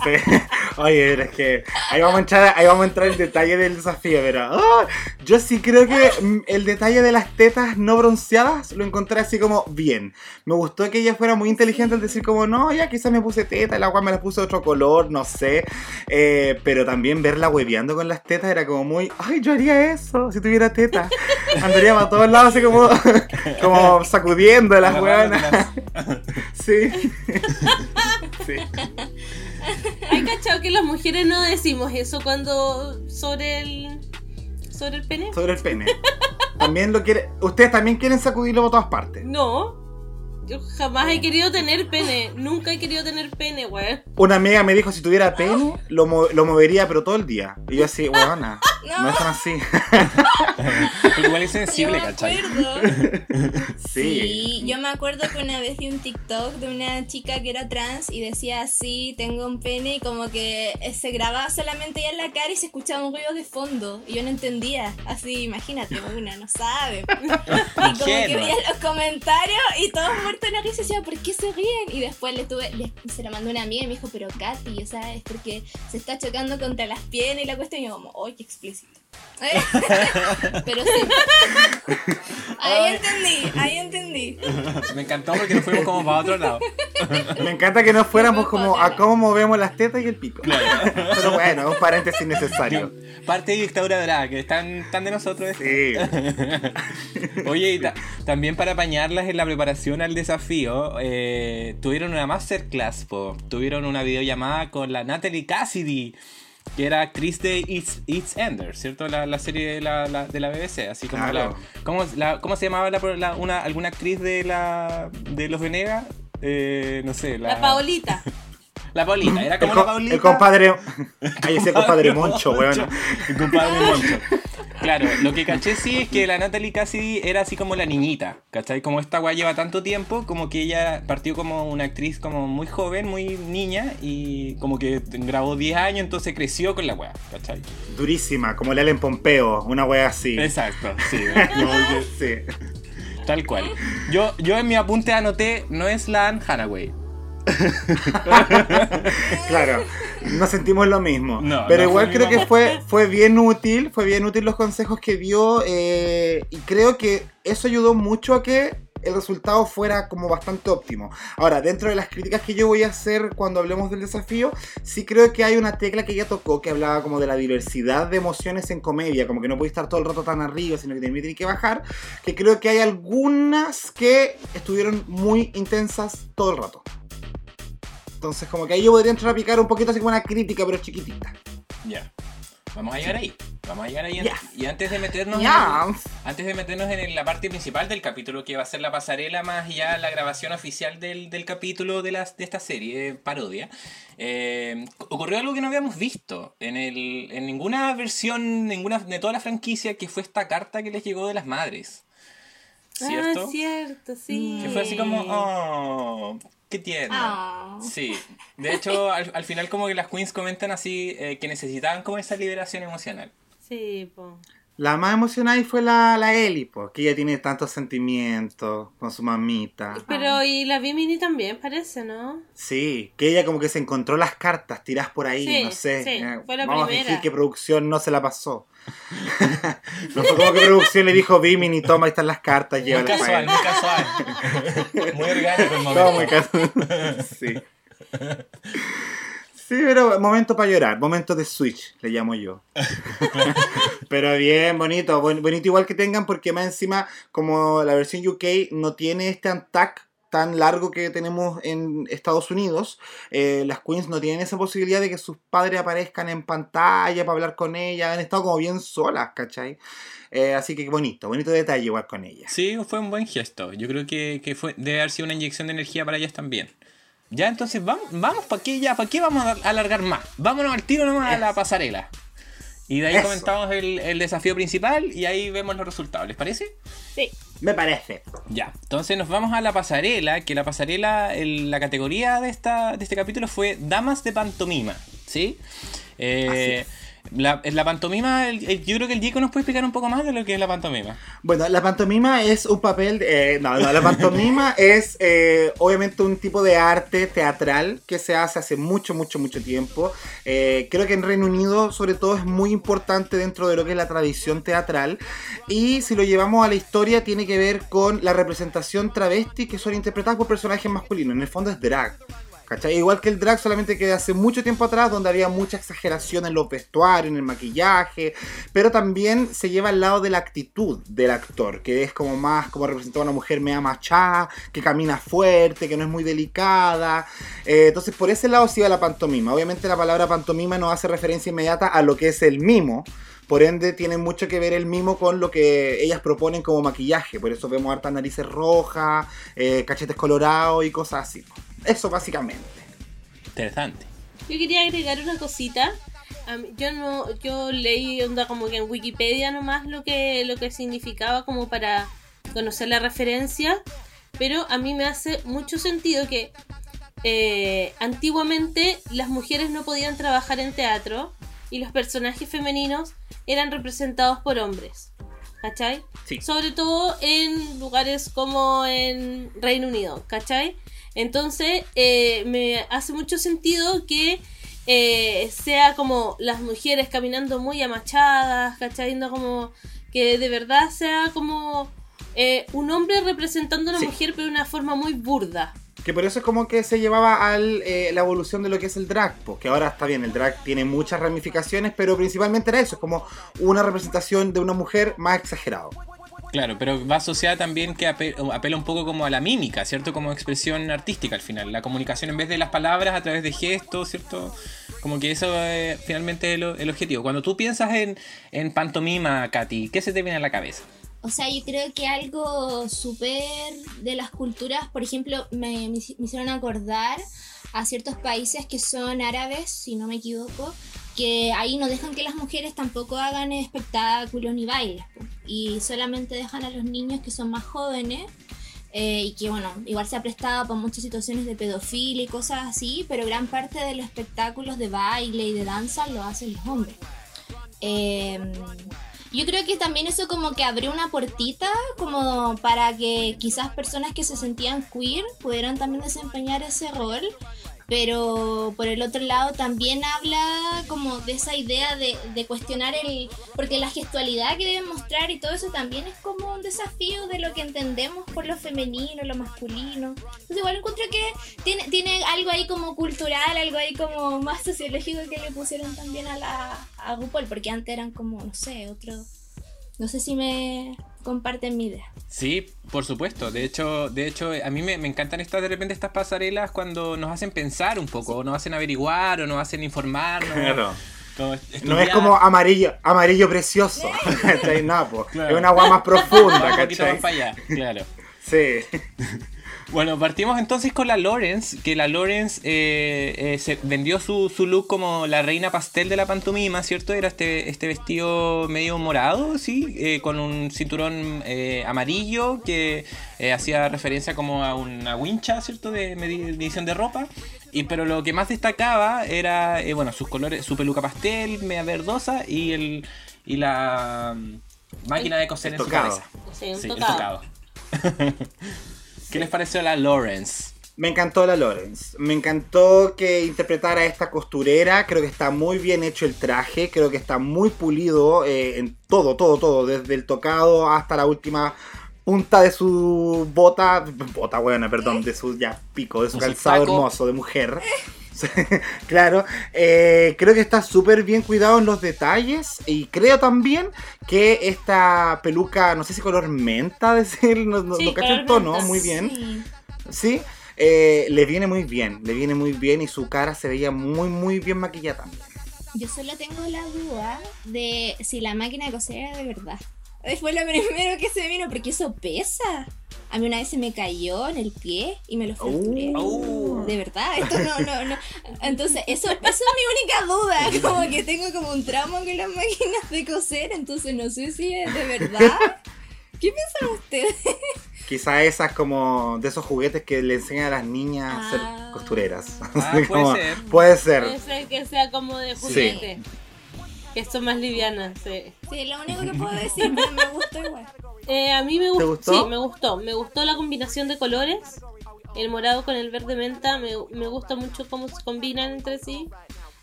Sí. Oye, pero es que ahí vamos a entrar, ahí vamos a entrar en detalle del desafío, pero ah, yo sí creo que el detalle de las tetas no bronceadas lo encontré así como bien. Me gustó que ella fuera muy inteligente al decir como, no, ya quizás me puse teta, el agua me la puse de otro color, no sé. Eh, pero también verla hueveando con las tetas era como muy, ay, yo haría eso si tuviera tetas. Andaría para todos lados así como, (laughs) como sacudiendo las. Agarrándotelas. (laughs) Sí. sí. Hay cachado que las mujeres no decimos eso cuando sobre el sobre el pene? sobre el pene. También lo quiere, ustedes también quieren sacudirlo por todas partes. No. Yo jamás he querido tener pene. Nunca he querido tener pene, weón. Una amiga me dijo si tuviera pene, lo, mo- lo movería pero todo el día. Y yo así, weona, (laughs) no es tan así. Porque igual es Yo sensible, me ¿cachai? acuerdo. Sí. Sí, yo me acuerdo que una vez vi un TikTok de una chica que era trans y decía así, tengo un pene y como que eh, se grababa solamente ya en la cara y se escuchaba un ruido de fondo y yo no entendía. Así, imagínate, una no sabe. (laughs) Y como que Ingenua. veía los comentarios y todos muertos de la risa y decía, ¿por qué se ríen? Y después le tuve, le- se lo mandó una amiga y me dijo, pero Katy, o sea, es porque se está chocando contra las piernas y la cuestión y yo como, ¡ay, qué explícito! (laughs) pero sí. Ahí entendí, ahí entendí. Me encantó porque nos fuimos como para otro lado. Me encanta que nos fuéramos como a cómo movemos las tetas y el pico. Pero bueno, es un paréntesis necesario. Parte de dictadura drag, que están, están de nosotros. Sí. (laughs) Oye, y ta- también para apañarlas en la preparación al desafío, eh, tuvieron una masterclass, po. tuvieron una videollamada con la Natalie Cassidy, que era actriz de It's, It's Ender, ¿cierto? La, la serie de la, la- de la BBC, así como Claro. la, ¿cómo, la- ¿Cómo se llamaba la, la- una, alguna actriz de la de los Venegas? Eh, no sé, la, La Paolita. (laughs) La Paulita, era El, como co- la Paulita. el compadre. (laughs) (laughs) Ahí decía compadre Moncho, weón. El compadre Moncho. Claro, lo que caché sí es que la Natalie Cassidy era así como la niñita, ¿cachai? Como esta weá lleva tanto tiempo, como que ella partió como una actriz como muy joven, muy niña, y como que grabó 10 años, entonces creció con la weá, ¿cachai? Durísima, como el Ellen Pompeo, una wea así. Exacto, (laughs) sí, tal cual. Yo, yo en mi apunte anoté, no es la Anne Hathaway. (laughs) Claro, no sentimos lo mismo. No, pero no igual creo que fue, fue bien útil, fue bien útil los consejos que dio eh, y creo que eso ayudó mucho a que el resultado fuera como bastante óptimo. Ahora, dentro de las críticas que yo voy a hacer cuando hablemos del desafío, sí creo que hay una tecla que ella tocó que hablaba como de la diversidad de emociones en comedia, como que no puede estar todo el rato tan arriba, sino que también tiene que bajar, que creo que hay algunas que estuvieron muy intensas todo el rato. Entonces, como que ahí yo podría entrar a picar un poquito así como una crítica, pero chiquitita. Ya. Vamos a llegar ahí. Vamos a llegar ahí. Ya. Y antes de meternos en, antes de meternos en la parte principal del capítulo, que va a ser la pasarela más ya la grabación oficial del, del capítulo de, las, de esta serie, parodia, eh, ocurrió algo que no habíamos visto en, el, en ninguna versión, ninguna de toda la franquicia, que fue esta carta que les llegó de las madres. ¿Cierto? Ah, cierto, sí. Que fue así como, oh, qué tierno. Ah. Sí, (laughs) de hecho al, al final como que las queens comentan así eh, que necesitaban como esa liberación emocional. Sí, po. La más emocionada ahí fue la, la Ellie, pues, que ella tiene tantos sentimientos con su mamita. Pero y la Bimini también parece, ¿no? Sí, que ella como que se encontró las cartas tiradas por ahí, Sí, no sé. sí, eh, fue la Vamos a primera. fingir que producción no se la pasó. (laughs) no fue como que producción le dijo Bimini, toma, ahí están las cartas, Muy llévalas casual, muy casual. muy orgánico el momento. Todo muy casual. (laughs) sí. (laughs) Sí, pero momento para llorar, momento de switch, le llamo yo. (laughs) pero bien, bonito, bon- bonito igual que tengan porque más encima, como la versión UK no tiene este antac tan largo que tenemos en Estados Unidos, eh, las queens no tienen esa posibilidad de que sus padres aparezcan en pantalla para hablar con ellas, han estado como bien solas, ¿cachai? Eh, así que bonito, bonito detalle igual con ellas. Sí, fue un buen gesto. Yo creo que, que fue, debe haber sido una inyección de energía para ellas también. Ya, entonces vamos, vamos ¿para qué ya? ¿Para qué vamos a alargar más? Vámonos al tiro nomás a la pasarela. Y de ahí Eso. comentamos el, el desafío principal y ahí vemos los resultados, ¿les parece? Sí. Me parece. Ya, entonces nos vamos a la pasarela, que la pasarela, el- la categoría de, esta, de este capítulo fue Damas de Pantomima, ¿sí? Eh, la, la pantomima, el- el- yo creo que el Diego nos puede explicar un poco más de lo que es la pantomima. Bueno, la pantomima es un papel. eh, no, no, la pantomima (laughs) es eh, obviamente un tipo de arte teatral que se hace hace mucho, mucho, mucho tiempo. Eh, creo que en Reino Unido, sobre todo, es muy importante dentro de lo que es la tradición teatral. Y si lo llevamos a la historia, tiene que ver con la representación travesti que son interpretadas por personajes masculinos. En el fondo es drag. ¿Cachai? Igual que el drag, solamente que hace mucho tiempo atrás, donde había mucha exageración en los vestuarios, en el maquillaje, pero también se lleva al lado de la actitud del actor, que es como más como representar a una mujer mea machá, que camina fuerte, que no es muy delicada. Eh, entonces, por ese lado sí va la pantomima. Obviamente la palabra pantomima no hace referencia inmediata a lo que es el mimo, Por ende, tiene mucho que ver el mimo con lo que ellas proponen como maquillaje. Por eso vemos hartas narices rojas, eh, cachetes colorados y cosas así. Eso básicamente. Interesante. Yo quería agregar una cosita. Mí- Yo no, yo leí onda como que en Wikipedia nomás lo que, lo que significaba como para conocer la referencia, pero a mí me hace mucho sentido que eh, antiguamente las mujeres no podían trabajar en teatro y los personajes femeninos eran representados por hombres. ¿Cachai? Sí. Sobre todo en lugares como en Reino Unido, ¿cachai? Entonces, eh, me hace mucho sentido que eh, sea como las mujeres caminando muy amachadas, ¿cachai? No como que de verdad sea como eh, un hombre representando a una Sí. mujer, pero de una forma muy burda. Que por eso es como que se llevaba a la evolución de lo que es el drag, porque ahora está bien, el drag tiene muchas ramificaciones, pero principalmente era eso, es como una representación de una mujer más exagerado. Claro, pero va asociada también que ape- apela un poco como a la mímica, ¿cierto? Como expresión artística al final. La comunicación en vez de las palabras a través de gestos, ¿cierto? Como que eso eh, finalmente es lo- el objetivo. Cuando tú piensas en, en pantomima, Katy, ¿qué se te viene a la cabeza? O sea, yo creo que algo súper de las culturas, por ejemplo, me, me hicieron acordar a ciertos países que son árabes, si no me equivoco, que ahí no dejan que las mujeres tampoco hagan espectáculos ni bailes, y solamente dejan a los niños que son más jóvenes. eh, y que bueno, igual se ha prestado para muchas situaciones de pedofilia y cosas así, pero gran parte de los espectáculos de baile y de danza lo hacen los hombres. Eh, yo creo que también eso como que abrió una puertita como para que quizás personas que se sentían queer pudieran también desempeñar ese rol. Pero por el otro lado también habla como de esa idea de, de cuestionar el... Porque la gestualidad que deben mostrar y todo eso también es como un desafío de lo que entendemos por lo femenino, lo masculino. Entonces igual encuentro que tiene, tiene algo ahí como cultural, algo ahí como más sociológico que le pusieron también a la a RuPaul, porque antes eran como, no sé, otro... No sé si me comparten mi idea. Sí, por supuesto. De hecho, de hecho, a mí me, me encantan estas de repente estas pasarelas cuando nos hacen pensar un poco, o nos hacen averiguar, o nos hacen informarnos. como No es como amarillo, amarillo precioso. (laughs) (laughs) ¿cachai? Claro. Es una agua más profunda, (laughs) un poquito ¿cachai? más para allá, claro. Sí. Bueno, partimos entonces con la Lawrence, que la Lawrence eh, eh, se vendió su, su look como la reina pastel de la pantomima, ¿cierto? Era este, este vestido medio morado, ¿sí? Eh, con un cinturón eh, amarillo que eh, hacía referencia como a una wincha, ¿cierto? De medi- medición de ropa. Y, pero lo que más destacaba era, eh, bueno, sus colores, su peluca pastel, media verdosa y el y la mm, máquina de coser El en su cabeza. Sí, un Sí, el tocado. (laughs) ¿Qué les pareció la Lawrence? Me encantó la Lawrence. Me encantó que interpretara a esta costurera. Creo que está muy bien hecho el traje. Creo que está muy pulido eh, en todo, todo, todo. Desde el tocado hasta la última punta de su bota. Bota buena, perdón. De su ya pico, de su calzado hermoso de mujer. (laughs) claro, eh, creo que está súper bien cuidado en los detalles y creo también que esta peluca, no sé si color menta, (laughs) decir, no, no, Sí, no cacho el tono, menta, muy bien. Sí. Sí, eh, le viene muy bien, le viene muy bien y su cara se veía muy, muy bien maquillada también. Yo solo tengo la duda de si la máquina de coser era de verdad. Fue lo primero que se me vino, porque eso pesa. A mí una vez se me cayó en el pie y me lo fracturé. Oh. De verdad, esto no, no, no. Entonces, eso, eso es mi única duda. (laughs) Como que tengo como un trauma con las máquinas de coser, entonces no sé si es de verdad. ¿Qué piensan ustedes? Quizá esas como de esos juguetes que le enseñan a las niñas a Ah. ser costureras. (laughs) Ah, puede ser. Puede ser. Puede ser que sea como de juguete. Que son más livianas, sí. Sí, lo único que puedo decir, pero me gustó igual. Eh, a mí me gustó. gustó? Sí, me gustó. Me gustó la combinación de colores. El morado con el verde menta. Me, me gusta mucho cómo se combinan entre sí.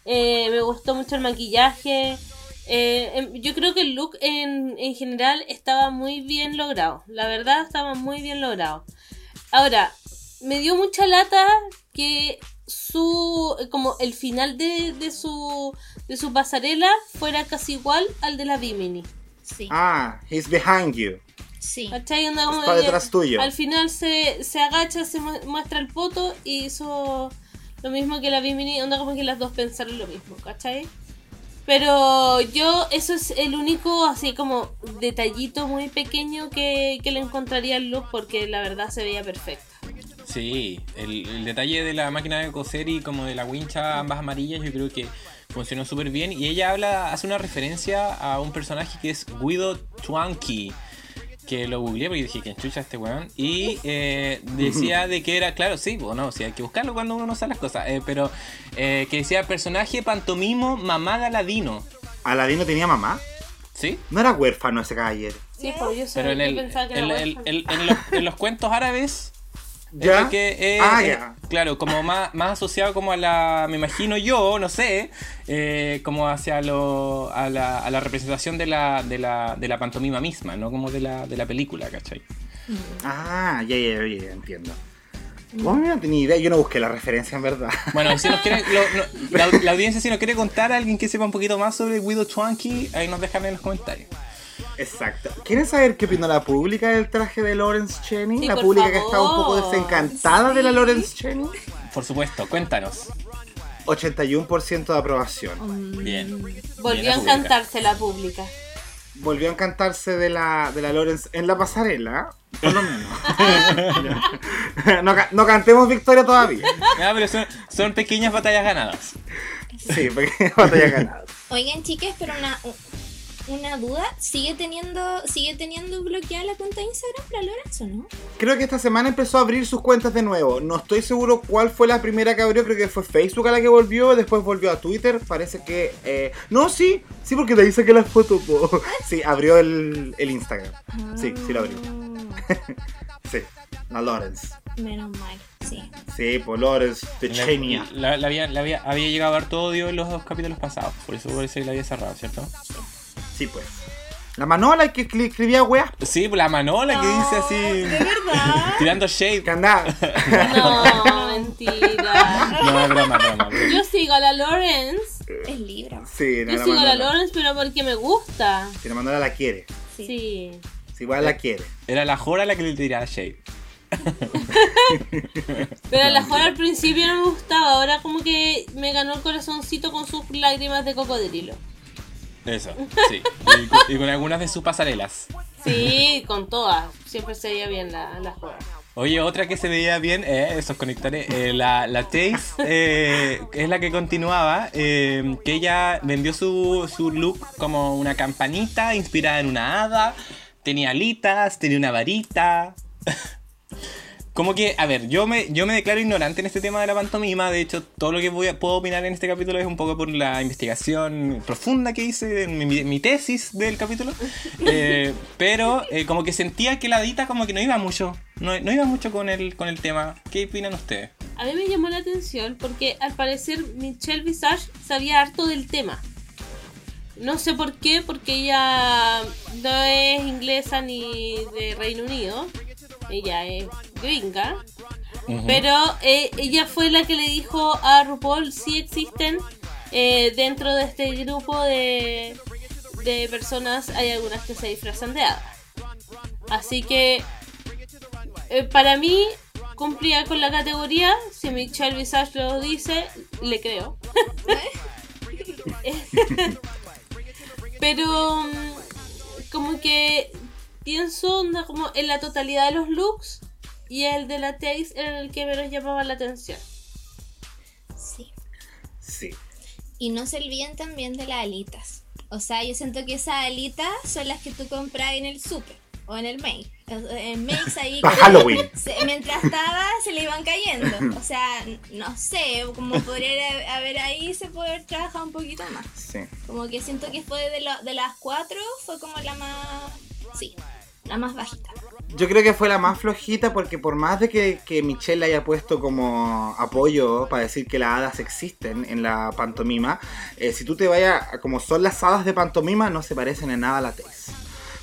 Eh, me gustó mucho el maquillaje. Eh, em, yo creo que el look en, en general estaba muy bien logrado. La verdad, estaba muy bien logrado. Ahora, me dio mucha lata que su como el final de, de su de su pasarela fuera casi igual al de la Bimini. Sí, Ah, he's behind you. sí. ¿Cachai? Onda como Está de- detrás tuyo. Al final se, se agacha, se mu- muestra el poto y hizo lo mismo que la Bimini. Onda como que las dos pensaron lo mismo, ¿cachai? Pero yo, eso es el único, así como detallito muy pequeño que, que le encontraría al look, porque la verdad se veía perfecto. Sí, el, el detalle de la máquina de coser y como de la wincha ambas amarillas, yo creo que funcionó súper bien. Y ella habla, hace una referencia a un personaje que es Guido Twanky. Que lo googleé porque dije que enchucha este weón. Y eh, decía de que era, claro, sí, bueno, sí, hay que buscarlo cuando uno no sabe las cosas. eh, pero eh, que decía personaje pantomimo mamá Galadino. ¿Aladino tenía mamá? ¿Sí? No era huérfano ese caballero. Sí, pues yo, Pero en, el, pensaba que en, era el- huérfano. el- en los, en los cuentos árabes es ¿Ya? que es, Ah, es- ya. claro, como más, más asociado como a la, me imagino yo, no sé, eh, como hacia lo, a, la, a la representación de la, de, la, de la pantomima misma, no como de la, de la película, ¿cachai? Ah, ya, ya, ya, entiendo. Bueno, no tenía idea, yo no busqué la referencia en verdad. Bueno, si nos quiere, lo- no- la, la (laughs) audiencia si nos quiere contar a alguien que sepa un poquito más sobre Guido Twanky, ahí nos dejan en los comentarios. Exacto. ¿Quieren saber qué opinó la pública del traje de Lawrence Cheney? Sí, la pública que está un poco desencantada de la. Lawrence Cheney. Por supuesto, cuéntanos. 81% de aprobación. Bien. Volvió Bien, a encantarse la pública. Volvió a encantarse de la, de la Lawrence en la pasarela, por lo menos. (laughs) no, no cantemos victoria todavía. Ah, pero son, son pequeñas batallas ganadas. Sí, porque batalla ganada. Oigan, chicas, pero una, una duda. ¿Sigue teniendo, ¿Sigue teniendo bloqueada la cuenta de Instagram para Lorenzo, o no? Creo que esta semana empezó a abrir sus cuentas de nuevo. No estoy seguro cuál fue la primera que abrió. Creo que fue Facebook a la que volvió. Después volvió a Twitter. Parece que. eh, No, sí. Sí, porque de ahí saqué las fotos. po. (laughs) Sí, abrió el, el Instagram. Sí, sí lo abrió. (laughs) Sí, la Lawrence. Ah, Menos mal, sí. Sí, pues Lawrence de La- Chenia. La, la había, la había, había llegado a harto odio en los dos capítulos pasados, por eso parece que la había cerrado, ¿cierto? Sí, pues. La Manola que escri- escribía weas. Sí, pues la Manola que dice así, ¿De verdad? (laughs) tirando shade. Que andaba. (laughs) No, mentira. No, es broma, broma. Yo sigo a la Lawrence. Es Libra. Sí, no, Yo la sigo a la. Lawrence, pero porque me gusta. Si la Manola la quiere. Sí. Sí. Si igual la quiere. Era la Jora la que le tiraba shade. (laughs) Pero a la mejor al principio no me gustaba. Ahora como que me ganó el corazoncito con sus lágrimas de cocodrilo. Eso, (laughs) sí. Y, con- y con algunas de sus pasarelas. Sí, con todas. Siempre se veía bien la, la joda. Oye, otra que se veía bien, eh, esos conectores, eh, la, la Taze, eh, es la que continuaba, eh, que ella vendió su, su look como una campanita inspirada en una hada, tenía alitas, tenía una varita. (laughs) Como que, a ver, yo me, yo me declaro ignorante en este tema de la pantomima. De hecho, todo lo que voy a- puedo opinar en este capítulo es un poco por la investigación profunda que hice en mi, mi tesis del capítulo. (laughs) Eh, pero eh, como que sentía que la dita como que no iba mucho. No, no iba mucho con el, con el tema. ¿Qué opinan ustedes? A mí me llamó la atención porque al parecer Michelle Visage sabía harto del tema. No sé por qué, porque ella no es inglesa ni de Reino Unido. Ella es gringa. Pero eh, ella fue la que le dijo a RuPaul si existen eh, dentro de este grupo de, de personas, hay algunas que se disfrazan de hadas. Así que eh, para mí cumplía con la categoría. Si Michelle Visage lo dice, le creo. (laughs) (laughs) Pero mm, como que pienso onda, como en la totalidad de los looks y el de la Taze era el que menos llamaba la atención. Sí. Sí. Y no se olviden también de las alitas. O sea, yo siento que esas alitas son las que tú compras en el super o en el mail. En Makes ahí. (laughs) Para Halloween. (laughs) se- mientras estaba, se le iban cayendo. O sea, no sé, como podría haber ahí, se puede haber trabajado un poquito más. Sí. Como que siento que fue de, lo- de las cuatro, fue como la más. Sí, la más bajita. Yo creo que fue la más flojita porque por más de que, que Michelle haya puesto como apoyo para decir que las hadas existen en la pantomima, eh, si tú te vayas como son las hadas de pantomima, no se parecen en nada a la Taze.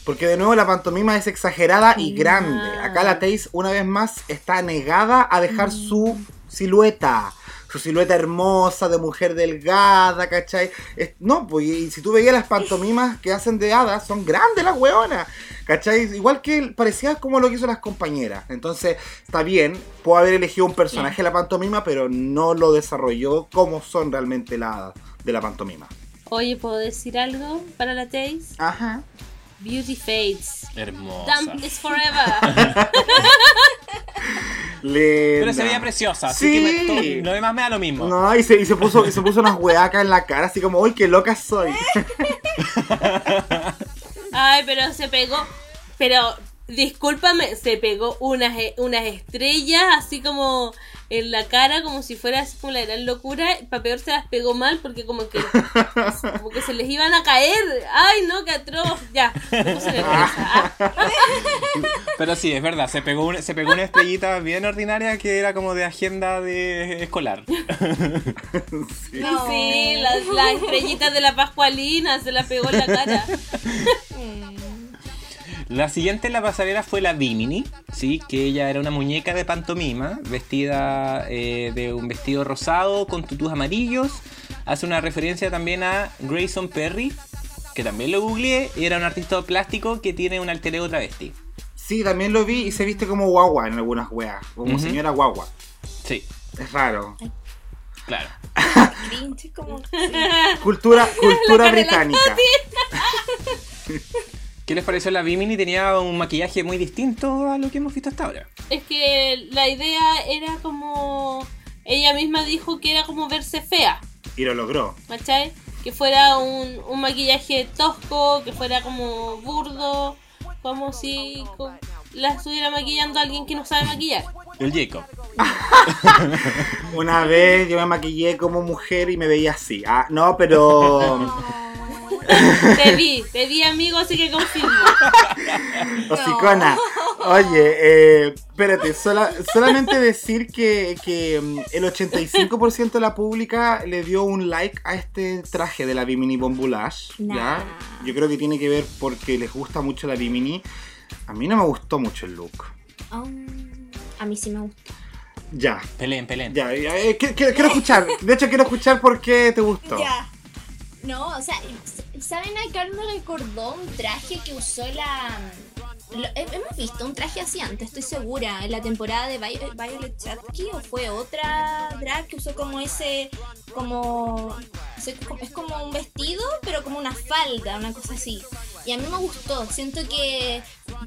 Porque de nuevo la pantomima es exagerada y grande. Acá la Taze una vez más está negada a dejar su silueta. Su silueta hermosa de mujer delgada, ¿cachai? Es- no, pues y si tú veías las pantomimas que hacen de hadas, son grandes las hueonas. ¿Cachai? Igual que parecía como lo que hizo las compañeras. Entonces, está bien, puedo haber elegido un personaje de la pantomima, pero no lo desarrolló como son realmente las hadas de la pantomima. Oye, ¿puedo decir algo para la Taze? Ajá. Beauty fades. Hermosa. Dump is forever. (laughs) Pero se veía preciosa, así Sí. que me- todo- lo demás me da lo mismo. No, y se, y se puso, y se puso unas hueacas en la cara, así como, uy, qué loca soy. (laughs) Ay, pero se pegó. Pero, discúlpame, se pegó unas, e- unas estrellas así como en la cara, como si fuera así como la gran locura. Para peor se las pegó mal porque como que, como que se les iban a caer. Ay, no, qué atroz. Ya, me puse nerviosa. Ah, (laughs) Pero sí, es verdad, se pegó, una, se pegó una estrellita bien ordinaria que era como de agenda de escolar. No. (laughs) Sí, las, las estrellitas de la Pascualina se las pegó en la cara. (laughs) La siguiente en la pasarela fue la Bimini, ¿sí? que ella era una muñeca de pantomima, vestida eh, de un vestido rosado con tutús amarillos. Hace una referencia también a Grayson Perry, que también lo googleé, y era un artista plástico que tiene un alter ego travesti. Sí, también lo vi y se viste como guagua en algunas weas, como señora guagua. Sí, Es raro. claro. (laughs) Cringe. Cultura, (laughs) cultura británica. (laughs) ¿Qué les pareció la Bimini? Tenía un maquillaje muy distinto a lo que hemos visto hasta ahora. Es que la idea era como. Ella misma dijo que era como verse fea. Y lo logró. ¿Cachai? Que fuera un, un maquillaje tosco, que fuera como burdo, como si la estuviera maquillando alguien que no sabe maquillar. El Jacob. (laughs) Una vez yo me maquillé como mujer y me veía así. Ah, no, pero. (laughs) (laughs) Te vi, te vi amigo, así que confirmo. (laughs) Hocicona. Oye, eh, espérate, sola- solamente decir que, que mm, el 85% de la pública le dio un like a este traje de la Bimini Bombulash. Nah. ¿ya? Yo creo que tiene que ver porque les gusta mucho la Bimini. A mí no me gustó mucho el look. Um, a mí sí me gusta. Ya, Peleen, peleen. ya, ya, eh, qui- qui- quiero escuchar. De hecho, quiero escuchar por qué te gustó. Ya. No, o sea, ¿saben a qué me recordó un traje que usó la. lo- he- hemos visto un traje así antes, estoy segura, en la temporada de Vi- Violet Chachki o fue otra drag que usó como ese, como, es como un vestido, pero como una falda, una cosa así. Y a mí me gustó, siento que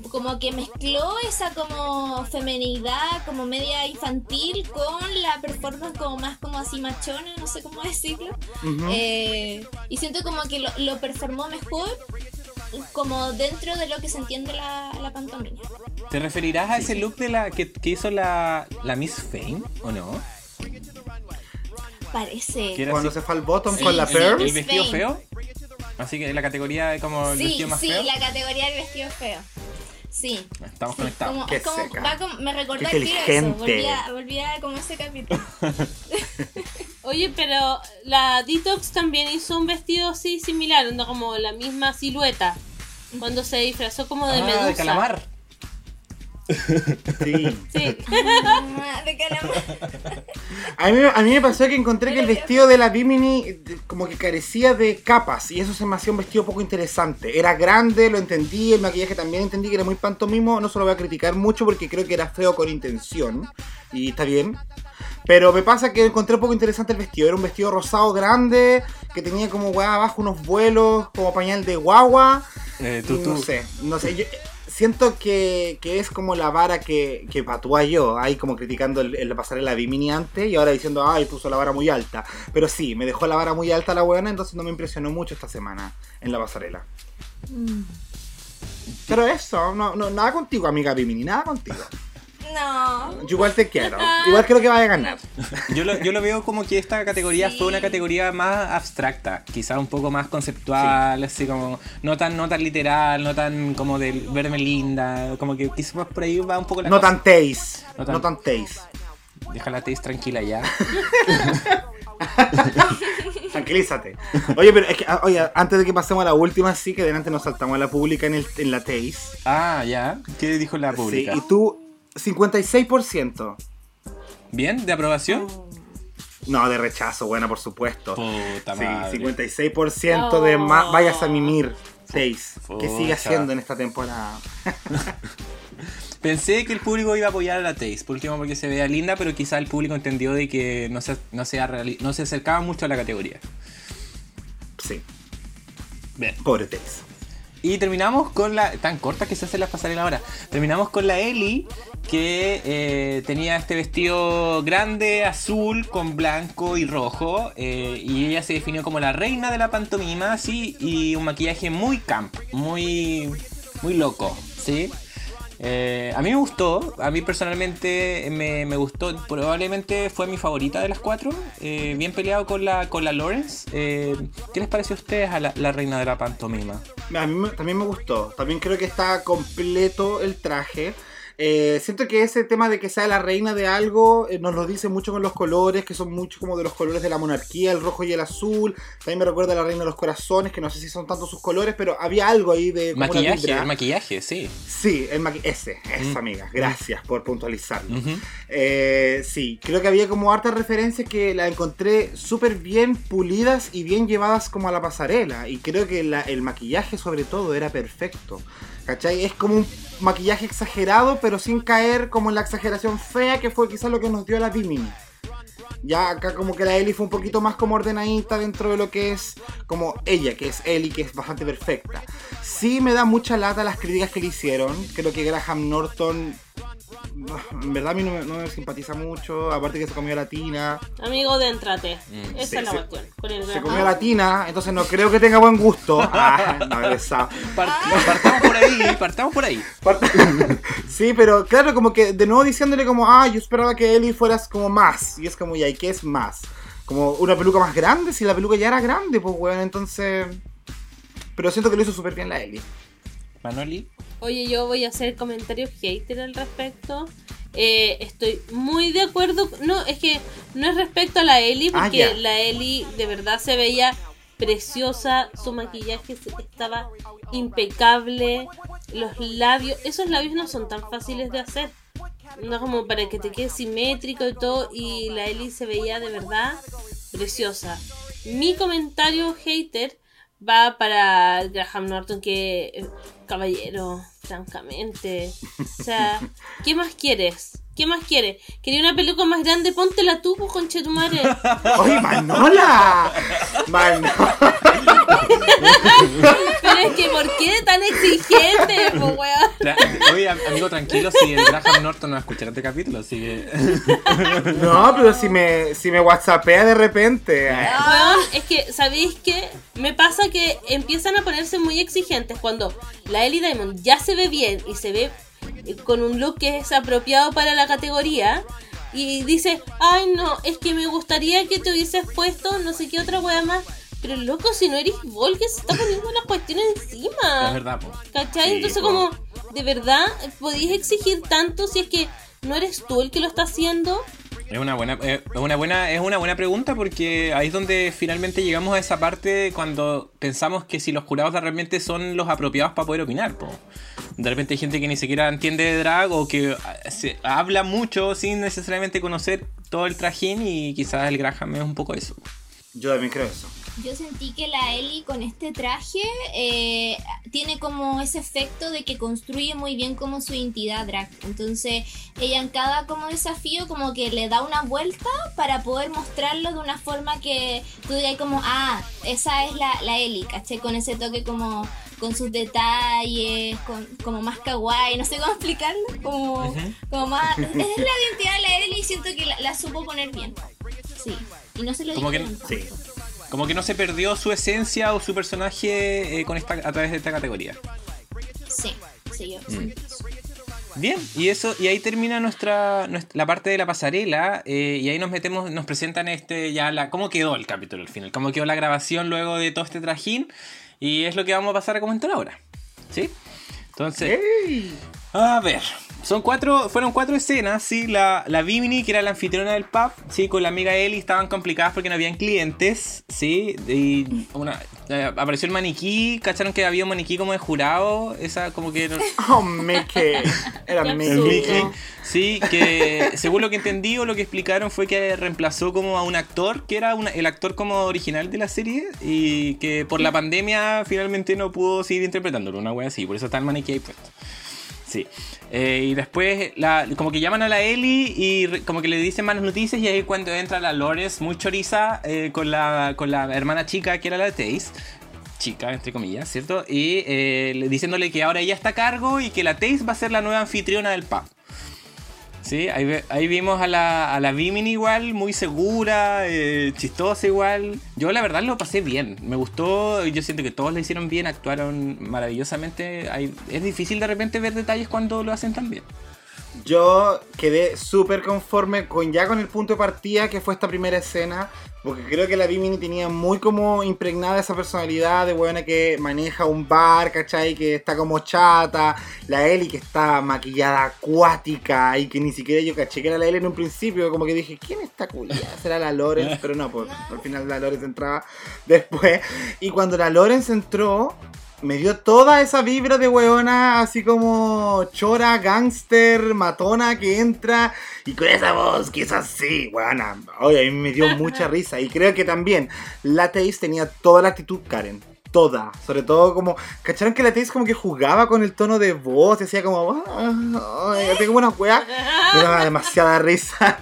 como que mezcló esa como femenidad, como media infantil, con la performance como más como así machona, no sé cómo decirlo. Eh, y siento como que lo, lo performó mejor como dentro de lo que se entiende la, la pantomima. ¿Te referirás a ese look de la que, que hizo la, la Miss Fame o no? Parece. Que era Cuando así- se fue al bottom Sí, con la sí, perm. el vestido Fame. feo. Así que la categoría de como el Sí, vestido más sí, feo. la categoría del vestido feo. Sí. Estamos Sí, conectados. como- Qué como- seca. va como- me recordó Qué al tiro eso. inteligente. Volvía, volvía como ese capítulo. (laughs) Oye, pero la Detox también hizo un vestido así similar, anda como la misma silueta. Cuando se disfrazó como de Ah, medusa. de calamar. Sí. Sí. (laughs) De calamar. A mí, a mí me pasó que encontré que el vestido de la Bimini como que carecía de capas y eso se me hacía un vestido poco interesante. Era grande, lo entendí, el maquillaje también entendí que era muy pantomimo, no se lo voy a criticar mucho porque creo que era feo con intención y está bien. Pero me pasa que encontré poco interesante el vestido. Era un vestido rosado grande que tenía como weá abajo unos vuelos como pañal de guagua. Eh, tú, No tú. sé, no sé. yo- siento que, que es como la vara que, que patúa yo, ahí como criticando el, el pasarela Bimini antes y ahora diciendo, ay, puso la vara muy alta. Pero sí, me dejó la vara muy alta la buena, entonces no me impresionó mucho esta semana en la pasarela. Pero eso, no, no, nada contigo, amiga Bimini, nada contigo. No. Yo igual te quiero, (laughs) igual creo que vaya a ganar. Yo lo, yo lo veo como que esta categoría Sí. fue una categoría más abstracta, quizás un poco más conceptual, así como no tan, no tan literal, no tan como de verme linda, como que quizás por ahí va un poco la No cosa. tan taste, No tan- no tan taste. Deja la taste tranquila ya. (laughs) Tranquilízate. Oye, pero es que, ah, oye, antes de que pasemos a la última, sí que delante nos saltamos a la pública en, el, en la taste. Ah, ya. ¿Qué dijo la pública? Sí, y tú, 56%. ¿Bien? ¿De aprobación? No, de rechazo, bueno, por supuesto. Puta Sí, madre. 56% de más. Vayas a mimir. 6. ¿Qué sigue haciendo en esta temporada? (laughs) Pensé que el público iba a apoyar a la Taste, por último porque se vea linda, pero quizá el público entendió de que no se, no sea reali- no se acercaba mucho a la categoría. Sí, Bien. pobre Tails. Y terminamos con la. Tan corta que se hace la pasarela ahora. Terminamos con la Ellie, que eh, tenía este vestido grande, azul, con blanco y rojo. eh, y ella se definió como la reina de la pantomima, así. Y un maquillaje muy camp, muy. muy loco, ¿sí? Eh, a mí me gustó, a mí personalmente me, gustó, probablemente fue mi favorita de las cuatro, eh, bien peleado con la, con la Lawrence. Eh, ¿Qué les pareció a ustedes a la, la reina de la pantomima? A mí también me gustó. También creo que está completo el traje. Eh, siento que ese tema de que sea la reina de algo eh, nos lo dice mucho con los colores, que son mucho como de los colores de la monarquía, el rojo y el azul. También me recuerda a la reina de los corazones, que no sé si son tanto sus colores, pero había algo ahí de como Maquillaje, el maquillaje, sí. Sí, el maqui- ese, esa Mm. amiga. Gracias por puntualizarlo. Eh, sí, creo que había como hartas referencias que las encontré súper bien pulidas y bien llevadas como a la pasarela. Y creo que la- el maquillaje sobre todo era perfecto. ¿Cachai? Es como un maquillaje exagerado, pero sin caer como en la exageración fea que fue quizás lo que nos dio la Bimini. Ya acá como que la Ellie fue un poquito más como ordenadita dentro de lo que es como ella, que es Ellie, que es bastante perfecta. Sí me da mucha lata las críticas que le hicieron. Creo que Graham Norton, en verdad a mí no me, no me simpatiza mucho. Aparte que se comió la tina. Amigo, déntrate. Mm, Esa sí, es la cuestión. Se comió la tina, entonces no creo que tenga buen gusto. (laughs) Ah, no, besado. Part- partamos por ahí, partamos por ahí. (laughs) Sí, pero claro, como que de nuevo diciéndole como, ah, yo esperaba que Ellie fueras como más. Y es como, ya, ¿y qué es más? Como una peluca más grande, si la peluca ya era grande, pues weón, entonces... Pero siento que lo hizo súper bien la Ellie. Manoli. Oye, yo voy a hacer comentarios hater al respecto. Eh, estoy muy de acuerdo. No, es que no es respecto a la Ellie, Ah, porque la Ellie de verdad se veía preciosa. Su maquillaje estaba impecable. Los labios, esos labios no son tan fáciles de hacer. No como para que te quede simétrico y todo. Y la Ellie se veía de verdad preciosa. Mi comentario hater va para Graham Norton que caballero, francamente. O sea, ¿qué más quieres? ¿Qué más quieres? ¿Quería una peluca más grande? Póntela tú, pues, conchetumare. (laughs) ¡Oye, Manola! Manola. Pero es que, ¿por qué tan exigente, pues, weón? Oye, am- amigo, tranquilo, si el Graham Norton no va a escuchar este capítulo, así que. (laughs) No, pero si me, si me whatsappea de repente. Weón, es que, ¿sabéis qué? Me pasa que empiezan a ponerse muy exigentes cuando la Ellie Diamond ya se ve bien y se ve eh, con un look que es apropiado para la categoría. Y dice, ay no, es que me gustaría que te hubieses puesto no sé qué otra wea más. Pero loco, si no eres Vol que se está poniendo las cuestiones encima. Es verdad, po. ¿Cachai? Sí, Entonces po. como, ¿de verdad podéis exigir tanto si es que no eres tú el que lo está haciendo? Es una buena, eh, es una buena, es una buena pregunta porque ahí es donde finalmente llegamos a esa parte cuando pensamos que si los jurados realmente son los apropiados para poder opinar. po. De repente hay gente que ni siquiera entiende de drag o que ah, se habla mucho sin necesariamente conocer todo el trajín y quizás el Graham es un poco eso. Yo también creo eso. Yo sentí que la Ellie con este traje eh, tiene como ese efecto de que construye muy bien como su identidad drag. Entonces ella en cada como desafío como que le da una vuelta para poder mostrarlo de una forma que tú digas como, ah, esa es la, la Ellie, ¿caché? Con ese toque como con sus detalles, con, como más kawaii, no sé cómo explicarlo, como, como más... (laughs) Es la identidad de la Ellie y siento que la, la supo poner bien. Sí, y no se lo Como que- Sí. Como que no se perdió su esencia o su personaje eh, con esta, a través de esta categoría. Sí, sí, yo Mm. Bien, y eso, y ahí termina nuestra, nuestra- la parte de la pasarela, eh, y ahí nos metemos, nos presentan este ya la cómo quedó el capítulo al final, cómo quedó la grabación luego de todo este trajín, y es lo que vamos a pasar a comentar ahora. ¿Sí? Entonces, ¡Ey! A ver, son cuatro, fueron cuatro escenas, sí, la, la Bimini, que era la anfitriona del pub, sí, con la amiga Ellie estaban complicadas porque no habían clientes, sí, y una, eh, apareció el maniquí, cacharon que había un maniquí como de jurado, esa como que... no- (laughs) Oh, Mickey. Era Mickey. Mickey, sí, que según lo que entendí o lo que explicaron fue que reemplazó como a un actor, que era una- el actor como original de la serie, y que por la pandemia finalmente no pudo seguir interpretándolo, una wea así, por eso está el maniquí ahí puesto. Eh, y después como que llaman a la Ellie y como que le dicen malas noticias y ahí cuando entra la Lores muy choriza eh, con, la, con la hermana chica que era la Taze. Chica, entre comillas, ¿cierto? Y eh, le- diciéndole que ahora ella está a cargo y que la Taze va a ser la nueva anfitriona del pub. Sí, ahí, ahí vimos a la, a la Vimini igual, muy segura, eh, chistosa igual. Yo la verdad lo pasé bien, me gustó, yo siento que todos lo hicieron bien, actuaron maravillosamente. Hay- es difícil de repente ver detalles cuando lo hacen tan bien. Yo quedé súper conforme con ya con el punto de partida que fue esta primera escena, porque creo que la Bimini tenía muy como impregnada esa personalidad de buena que maneja un bar, ¿cachai? Que está como chata, la Ellie que está maquillada acuática y que ni siquiera yo caché que era la Ellie en un principio, como que dije, ¿quién está culiada? ¿Será la Lorenz? Pero no, pues al final la Lorenz entraba después. Y cuando la Lorenz entró, me dio toda esa vibra de weona, así como chora, gangster, matona que entra y con esa voz que es así, weona. Oye, a mí me dio mucha (laughs) risa. Y creo que también la Taze tenía toda la actitud Karen. Toda, sobre todo como, ¿cacharon que la Taze como que jugaba con el tono de voz? Decía como, "Ah, ay, tengo unas weas. Me daba demasiada risa.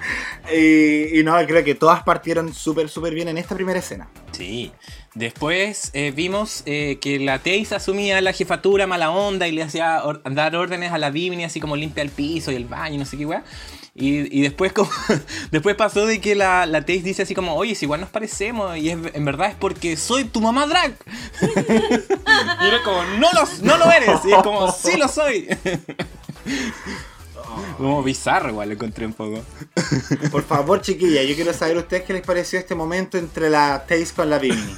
Y, no, creo que todas partieron súper, súper bien en esta primera escena. Sí. Después eh, vimos eh, que la Taze asumía la jefatura mala onda y le hacía dar órdenes a la Bimini, así como limpia el piso y el baño y no sé qué weá. Y, y después (laughs) después pasó de que la, la Taze dice así como, oye, si igual nos parecemos, y es- en verdad es porque soy tu mamá drag. (laughs) y era como, no lo, no lo eres. Y es como, sí lo soy. (laughs) como bizarro igual lo encontré un poco. Por favor, chiquilla, yo quiero saber a ustedes qué les pareció este momento entre la Taze con la Bimini.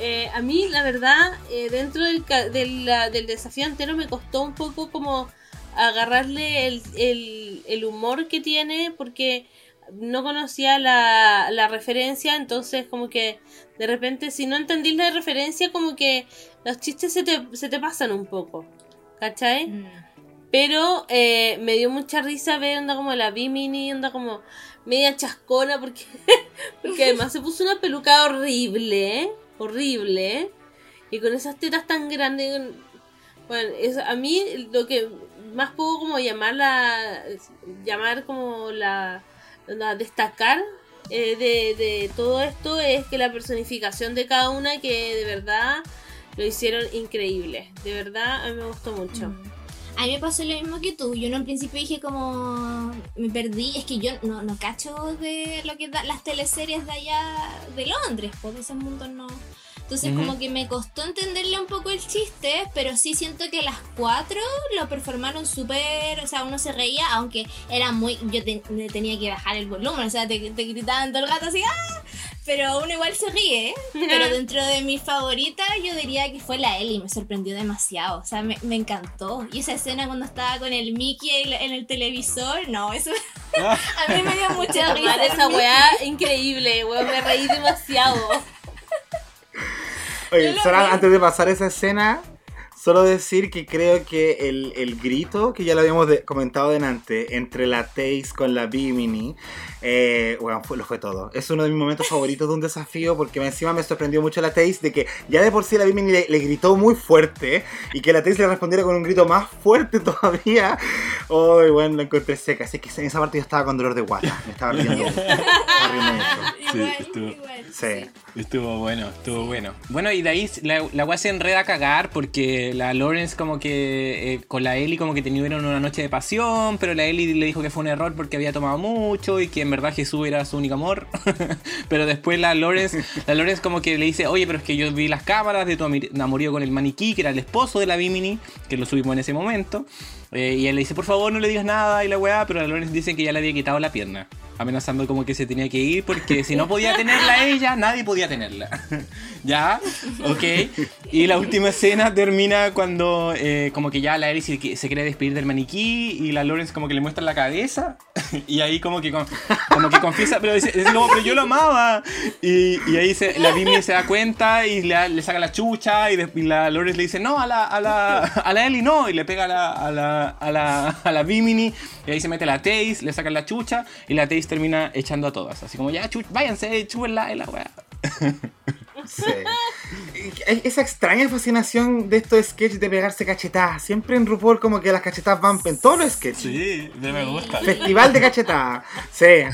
Eh, a mí, la verdad, eh, dentro del, del, la- del desafío entero me costó un poco como agarrarle el, el- el humor que tiene porque no conocía la, la referencia, entonces como que de repente si no entendí la referencia como que los chistes se te, se te pasan un poco, ¿cachai? Mm. Pero eh, me dio mucha risa ver onda como la Bimini, onda como media chascona, porque, (laughs) porque además se puso una peluca horrible, horrible, y con esas tetas tan grandes. Bueno, es, a mí lo que más puedo como llamar la, llamar como la, la destacar eh, de, de todo esto es que la personificación de cada una que de verdad lo hicieron increíble, de verdad a mí me gustó mucho. Mm. A mí me pasó lo mismo que tú. Yo en un principio dije como me perdí, es que yo no, no cacho de lo que da las teleseries de allá de Londres, por esos mundos no. Entonces Ujú. como que me costó entenderle un poco el chiste, pero sí siento que las cuatro lo performaron súper, o sea, uno se reía, aunque era muy, yo te- tenía que bajar el volumen, o sea, te, te gritaban todo el gato así, ¡ah! Pero uno igual se ríe, pero dentro de mis favoritas yo diría que fue la Ellie, me sorprendió demasiado, o sea, me, me encantó. Y esa escena cuando estaba con el Mickey en en el televisor, no, eso (laughs) a mí me dio mucha risa. Esa weá increíble, weón, me reí demasiado. Oye, lo solo antes de pasar esa escena, solo decir que creo que el, el grito, que ya lo habíamos de- comentado delante, entre la Taze con la Bimini, eh, bueno, fue, lo fue todo. Es uno de mis momentos favoritos de un desafío porque encima me sorprendió mucho la Taze de que ya de por sí la Bimini le, le gritó muy fuerte y que la Taze le respondiera con un grito más fuerte (laughs) todavía. Oh, bueno, la encontré seca. Así que en esa parte yo estaba con dolor de guata. Me estaba riendo. Me estaba riendo mucho. Igual, Sí, estuvo- Sí. Estuvo bueno, estuvo bueno. Bueno, y de ahí la, la weá se enreda a cagar porque la Lawrence como que eh, con la Ellie como que tuvieron una noche de pasión, pero la Ellie le dijo que fue un error porque había tomado mucho y que en verdad Jesús era su único amor. (laughs) pero después la Lawrence, (laughs) la Lawrence como que le dice, oye, pero es que yo vi las cámaras de tu amorío con el maniquí, que era el esposo de la Bimini, que lo subimos en ese momento. Eh, y él le dice, por favor, no le digas nada y la weá, pero la Lawrence dice que ya le había quitado la pierna. Amenazando como que se tenía que ir porque si no podía tenerla ella, nadie podía tenerla. (laughs) ¿Ya? Ok. Y la última escena termina cuando eh, como que ya la Ellie se, se quiere despedir del maniquí y la Lawrence como que le muestra la cabeza (laughs) y ahí como que, como que confiesa, pero dice, dice como, pero yo lo amaba. Y, y ahí se, la Bimini se da cuenta y le, saca la chucha y, de- y la Lawrence le dice, no, a la, a la, a la Ellie no. Y le pega a a la, a la, a la Bimini y ahí se mete la Taze, le sacan la chucha y la Taze termina echando a todas. Así como, ya, chu- váyanse, chúbenla la weá. Sí. esa extraña fascinación de estos sketches de pegarse cachetadas. Siempre en RuPaul como que las cachetadas van en todos los sketches. Sí, de me gusta. Festival de cachetadas. Sí.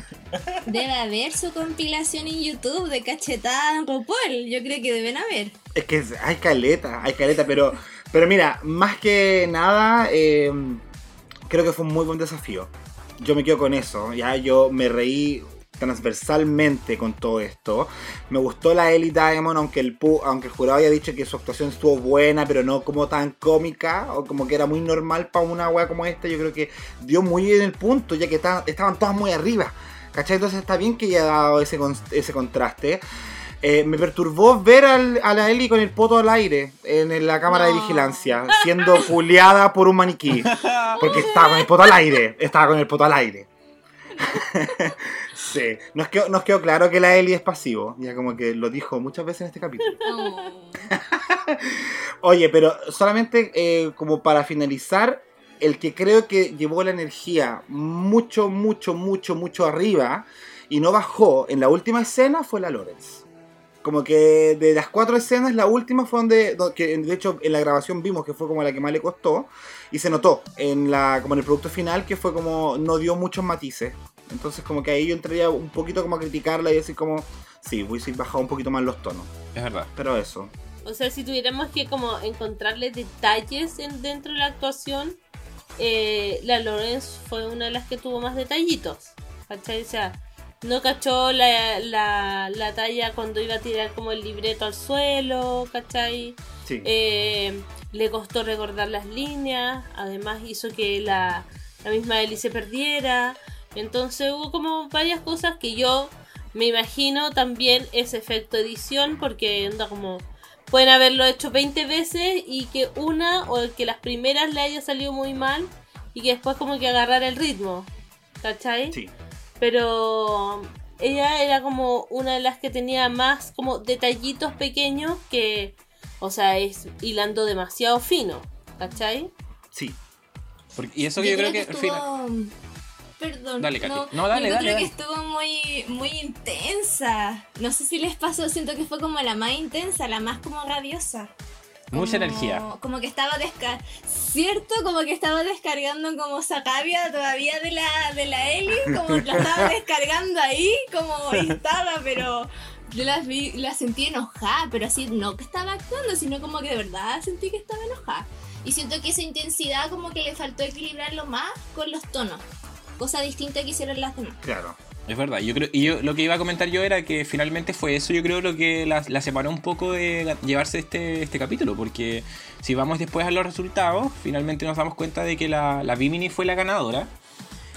Debe haber su compilación en YouTube de cachetada en RuPaul. Yo creo que deben haber. Es que hay caleta, hay caleta, pero, pero mira, más que nada, eh, creo que fue un muy buen desafío. Yo me quedo con eso. Ya yo me reí transversalmente con todo esto. Me gustó la Ellie Diamond, aunque el, aunque el jurado haya dicho que su actuación estuvo buena, pero no como tan cómica, o como que era muy normal para una wea como esta. Yo creo que dio muy en el punto, ya que estaban, todas muy arriba. ¿Cachai? Entonces está bien que haya dado ese, ese contraste. Eh, me perturbó ver al- a la Ellie con el poto al aire en la cámara de vigilancia, siendo puleada por un maniquí. Porque (laughs) estaba con el poto al aire. Estaba con el poto al aire. (laughs) sí. Nos quedó, nos quedó claro que la Ellie es pasivo. Ya como que lo dijo muchas veces en este capítulo. (laughs) Oye, pero solamente eh, como para finalizar, el que creo que llevó la energía mucho, mucho, mucho, mucho arriba y no bajó en la última escena fue la Lawrence. Como que de las cuatro escenas, la última fue donde, do- que de hecho en la grabación vimos que fue como la que más le costó y se notó en la, como en el producto final que fue como no dio muchos matices. Entonces como que ahí yo entraría un poquito como a criticarla y decir como, sí, hubiese bajado un poquito más los tonos. Es verdad. Pero eso. O sea, si tuviéramos que como encontrarle detalles en- dentro de la actuación, eh, la Lorenz fue una de las que tuvo más detallitos. ¿Cachai? O sea, no cachó la, la, la talla cuando iba a tirar como el libreto al suelo, ¿cachai? Sí. Eh, le costó recordar las líneas, además hizo que la, la misma Ellie se perdiera. Entonces hubo como varias cosas que yo me imagino también ese efecto edición, porque anda como pueden haberlo hecho 20 veces y que una o que las primeras le haya salido muy mal y que después como que agarrar el ritmo. ¿Cachai? sí. Pero ella era como una de las que tenía más como detallitos pequeños que, o sea, es hilando demasiado fino, ¿cachai? Sí. Porque- y eso que yo, creo, que, final-. Perdón. Dale, Katy. No, No, dale, yo dale, creo dale. que estuvo muy, muy intensa. No sé si les pasó, siento que fue como la más intensa, la más como radiosa. Mucha energía. Como que estaba desca cierto, como que estaba descargando como sacabia todavía de la de la Ellie, como la (laughs) estaba descargando ahí, como estaba, pero yo la, vi, la sentí enojada, pero así no que estaba actuando, sino como que de verdad sentí que estaba enojada. Y siento que esa intensidad como que le faltó equilibrarlo más con los tonos. Cosa distinta que hicieron las demás. Claro. Es verdad, yo creo, y yo lo que iba a comentar yo era que finalmente fue eso, yo creo lo que la, separó un poco de llevarse este, este capítulo, porque si vamos después a los resultados, finalmente nos damos cuenta de que la, la Bimini fue la ganadora,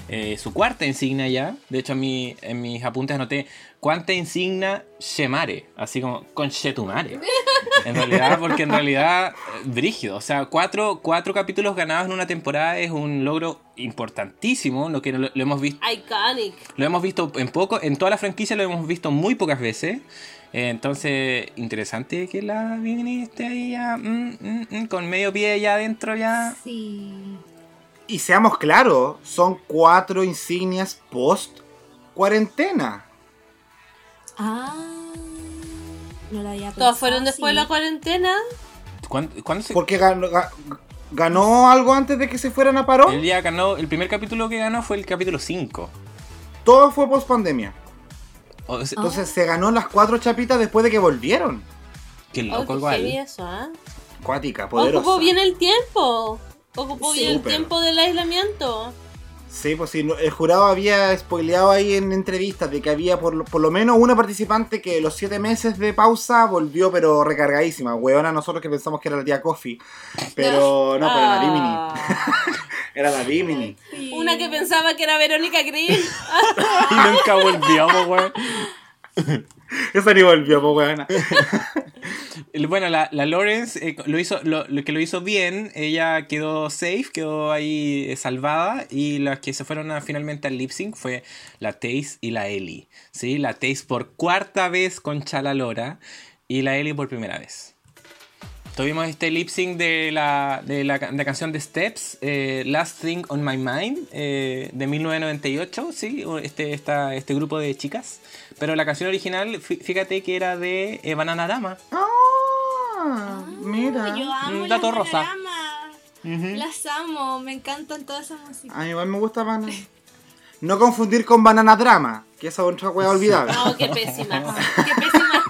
eh, su cuarta insignia ya, de hecho en, mi, en mis apuntes anoté cuánta insignia Shemare, así como con Shetumare. En realidad, porque en realidad, eh, brígido. O sea, cuatro, cuatro capítulos ganados en una temporada es un logro importantísimo, lo que lo, lo hemos visto. Iconic. Lo hemos visto en poco, en toda la franquicia lo hemos visto muy pocas veces. Eh, entonces, interesante que la Bimini esté ahí ya, mm, mm, mm, con medio pie ya adentro ya. Sí. Y seamos claros, son cuatro insignias post cuarentena. Ah. No lo había pensado fueron después de la cuarentena. ¿Cuándo, cuándo se- Porque ganó, ga- ganó algo antes de que se fueran a parón. El día ganó, el primer capítulo que ganó fue el capítulo 5. Todo fue post pandemia. O sea, Entonces se ganó las cuatro chapitas después de que volvieron. Qué Oh, loco qué igual. eso, ¿ah? Cuática, poderosa. Ocupó bien el tiempo. Ocupó bien el tiempo del aislamiento. Sí, pues sí, el jurado había spoileado ahí en entrevistas de que había por, lo- por lo menos una participante que los siete meses de pausa volvió pero recargadísima. Huevona nosotros que pensamos que era la tía Coffee. Pero (laughs) no, pero (laughs) era la Bimini. Ah, Era la Bimini. Sí. Una que pensaba que era Verónica Green. (laughs) Y nunca volvíamos, weón. (laughs) Esa ni volvió, huevona. (laughs) El- Bueno, la, la Lawrence eh, lo hizo, lo, lo que lo hizo bien, ella quedó safe, quedó ahí eh, salvada y las que se fueron finalmente al lip sync fue la Taze y la Ellie, ¿sí? La Taze por cuarta vez con Chala Lora y la Ellie por primera vez. Tuvimos este lip sync de la, de la, de la canción de Steps, eh, Last Thing on My Mind, eh, de 1998, ¿sí? Este, esta, este grupo de chicas. Pero la canción original, fí- fíjate que era de eh, Banana Dama. Ah, Ah, mira. Yo amo Un dato las rosa. Panorama. Las amo, me encantan todas esas músicas. A mí igual me gusta Banana. No confundir con Banana Drama, que esa es otra wea olvidable. No, qué pésima. Qué pésima.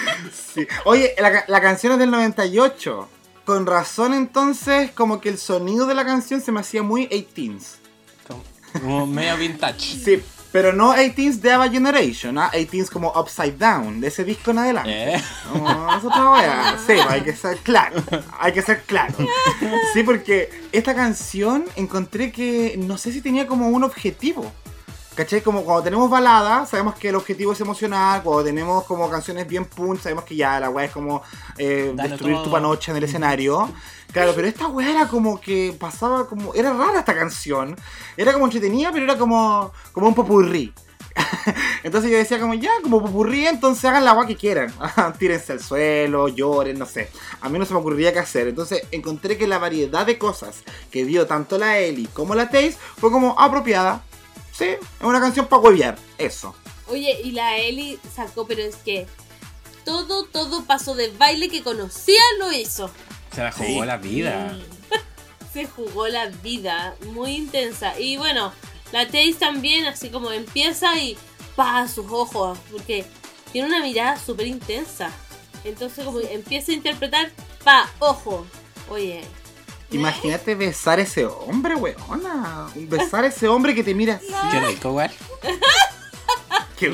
(laughs) Sí. Oye, la, la canción es del 98. Con razón entonces, como que el sonido de la canción se me hacía muy 18s. Como, medio vintage. (laughs) Sí, pero no 18s de Ava Generation, ¿ah? 18s como Upside Down, de ese disco en adelante. Eh. No, es otra wea. Sí, hay que ser claro. Hay que ser claro. Sí, porque esta canción encontré que no sé si tenía como un objetivo. ¿Cachai? Como cuando tenemos baladas, sabemos que el objetivo es emocionar. Cuando tenemos como canciones bien punch, sabemos que ya la weá es como eh, destruir todo. tu panocha en el escenario. Claro, pero esta weá era como que pasaba como. Era rara esta canción. Era como entretenida, pero era como, como un popurrí. (laughs) Entonces yo decía como ya, como popurrí, entonces hagan la agua que quieran. (laughs) Tírense al suelo, lloren, no sé. A mí no se me ocurriría qué hacer. Entonces encontré que la variedad de cosas que dio tanto la Ellie como la Taze fue como apropiada. Sí, es una canción para huevear. Eso. Oye, y la Eli sacó, pero es que todo, todo paso de baile que conocía lo hizo. Se la jugó Sí. la vida. (laughs) Se jugó la vida, muy intensa. Y bueno, la Taze también, así como empieza y pa sus ojos, porque tiene una mirada súper intensa. Entonces, como empieza a interpretar, pa, ojo. Oye, Imagínate besar a ese hombre, weona. Besar a ese hombre que te mira así. Qué rico, güey. Qué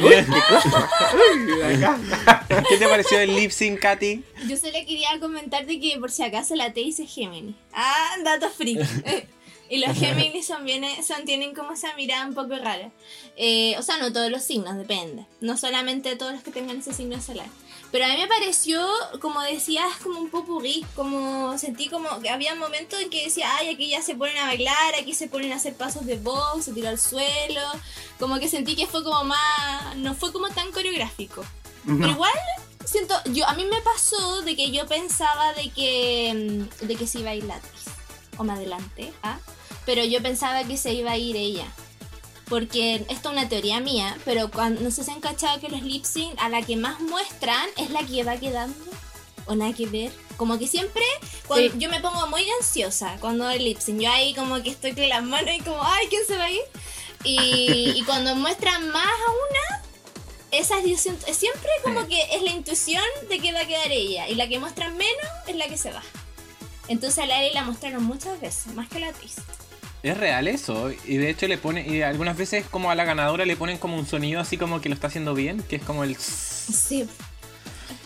acá. (laughs) ¿Qué te pareció el lip sync, Katy? Yo solo quería comentarte que por si acaso la T dice Gemini. Ah, datos freak. (laughs) y los Géminis son bien, son, tienen como esa mirada un poco rara. Eh, o sea, no todos los signos, depende. No solamente todos los que tengan ese signo solar. Pero a mí me pareció, como decías, como un popurrí, como sentí como que había momentos en que decía, ay, aquí ya se ponen a bailar, aquí se ponen a hacer pasos de box, se tiró al suelo, como que sentí que fue como más, no fue como tan coreográfico. Pero igual siento, yo a mí me pasó de que yo pensaba de que de que se iba a ir la actriz. O me adelanté, ¿ah? Pero yo pensaba que se iba a ir ella. Porque esto es una teoría mía, pero cuando, no sé si han cachado que los lip sync a la que más muestran es la que va quedando. O nada que ver. Como que siempre, cuando, Sí. yo me pongo muy ansiosa cuando hay lip sync. Yo ahí como que estoy con las manos y como, ay, ¿quién se va a ir? Y, y cuando muestran más a una, esas siempre como que es la intuición de que va a quedar ella. Y la que muestran menos es la que se va. Entonces a la la mostraron muchas veces, más que a la actriz. Es real eso. Y de hecho le pone, y algunas veces como a la ganadora le ponen como un sonido así como que lo está haciendo bien, que es como el... Sí.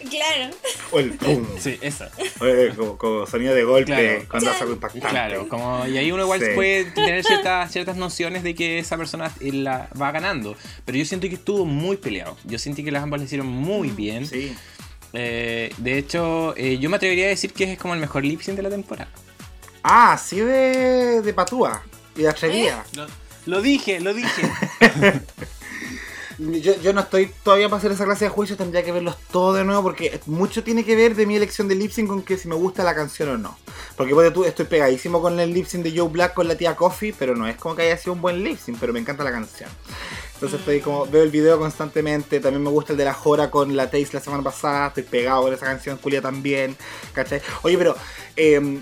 Claro. O el pum. Sí, esa. Eh, como, como sonido de golpe Claro. cuando hace algo impactante. Claro, como, y ahí uno igual Sí. puede (laughs) tener ciertas, ciertas nociones de que esa persona eh, la va ganando. Pero yo siento que estuvo muy peleado. Yo sentí que las ambas le hicieron muy bien. Sí. Eh, de hecho, eh, yo me atrevería a decir que es como el mejor lip sync de la temporada. Ah, sí de, de patúa y de atrevida. Lo, lo dije, lo dije. (laughs) Yo, yo no estoy todavía para hacer esa clase de juicios, tendría que verlos todos de nuevo porque mucho tiene que ver de mi elección de lip sync con que si me gusta la canción o no. Porque ponte tú, estoy pegadísimo con el lip sync de Joe Black con la tía Coffee, pero no es como que haya sido un buen lip sync, pero me encanta la canción. Entonces estoy como, veo el video constantemente, también me gusta el de la Jora con la Taste la semana pasada, estoy pegado con esa canción, Julia también, ¿cachai? Oye, pero em,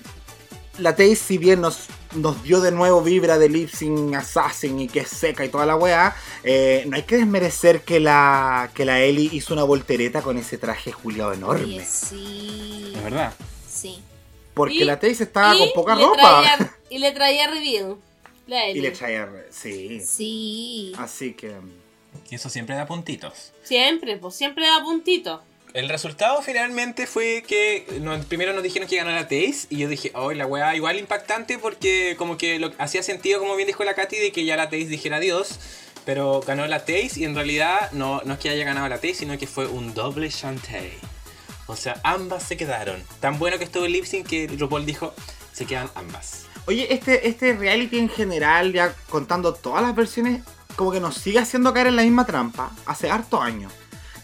la Taste, si bien nos, nos dio de nuevo vibra de Lip Sync Assassin y que es seca y toda la weá, eh, no hay que desmerecer que la, que la Ellie hizo una voltereta con ese traje juliado enorme. Sí. Es verdad. Sí. Porque Y- la Taste estaba con poca ropa. traía- y le traía reveal. La Eli. Y le traía. Sí. Sí. Así que. Y eso siempre da puntitos. Siempre, pues siempre da puntito. El resultado finalmente fue que primero nos dijeron que ganara Taze y yo dije, oh, la weá igual impactante porque como que lo, hacía sentido, como bien dijo la Katy, de que ya la Taze dijera adiós, pero ganó la Taze y en realidad no, no es que haya ganado la Taze, sino que fue un doble Shantae. O sea, ambas se quedaron. Tan bueno que estuvo el lip sync que RuPaul dijo, se quedan ambas. Oye, este, este reality en general, ya contando todas las versiones, como que nos sigue haciendo caer en la misma trampa hace harto años.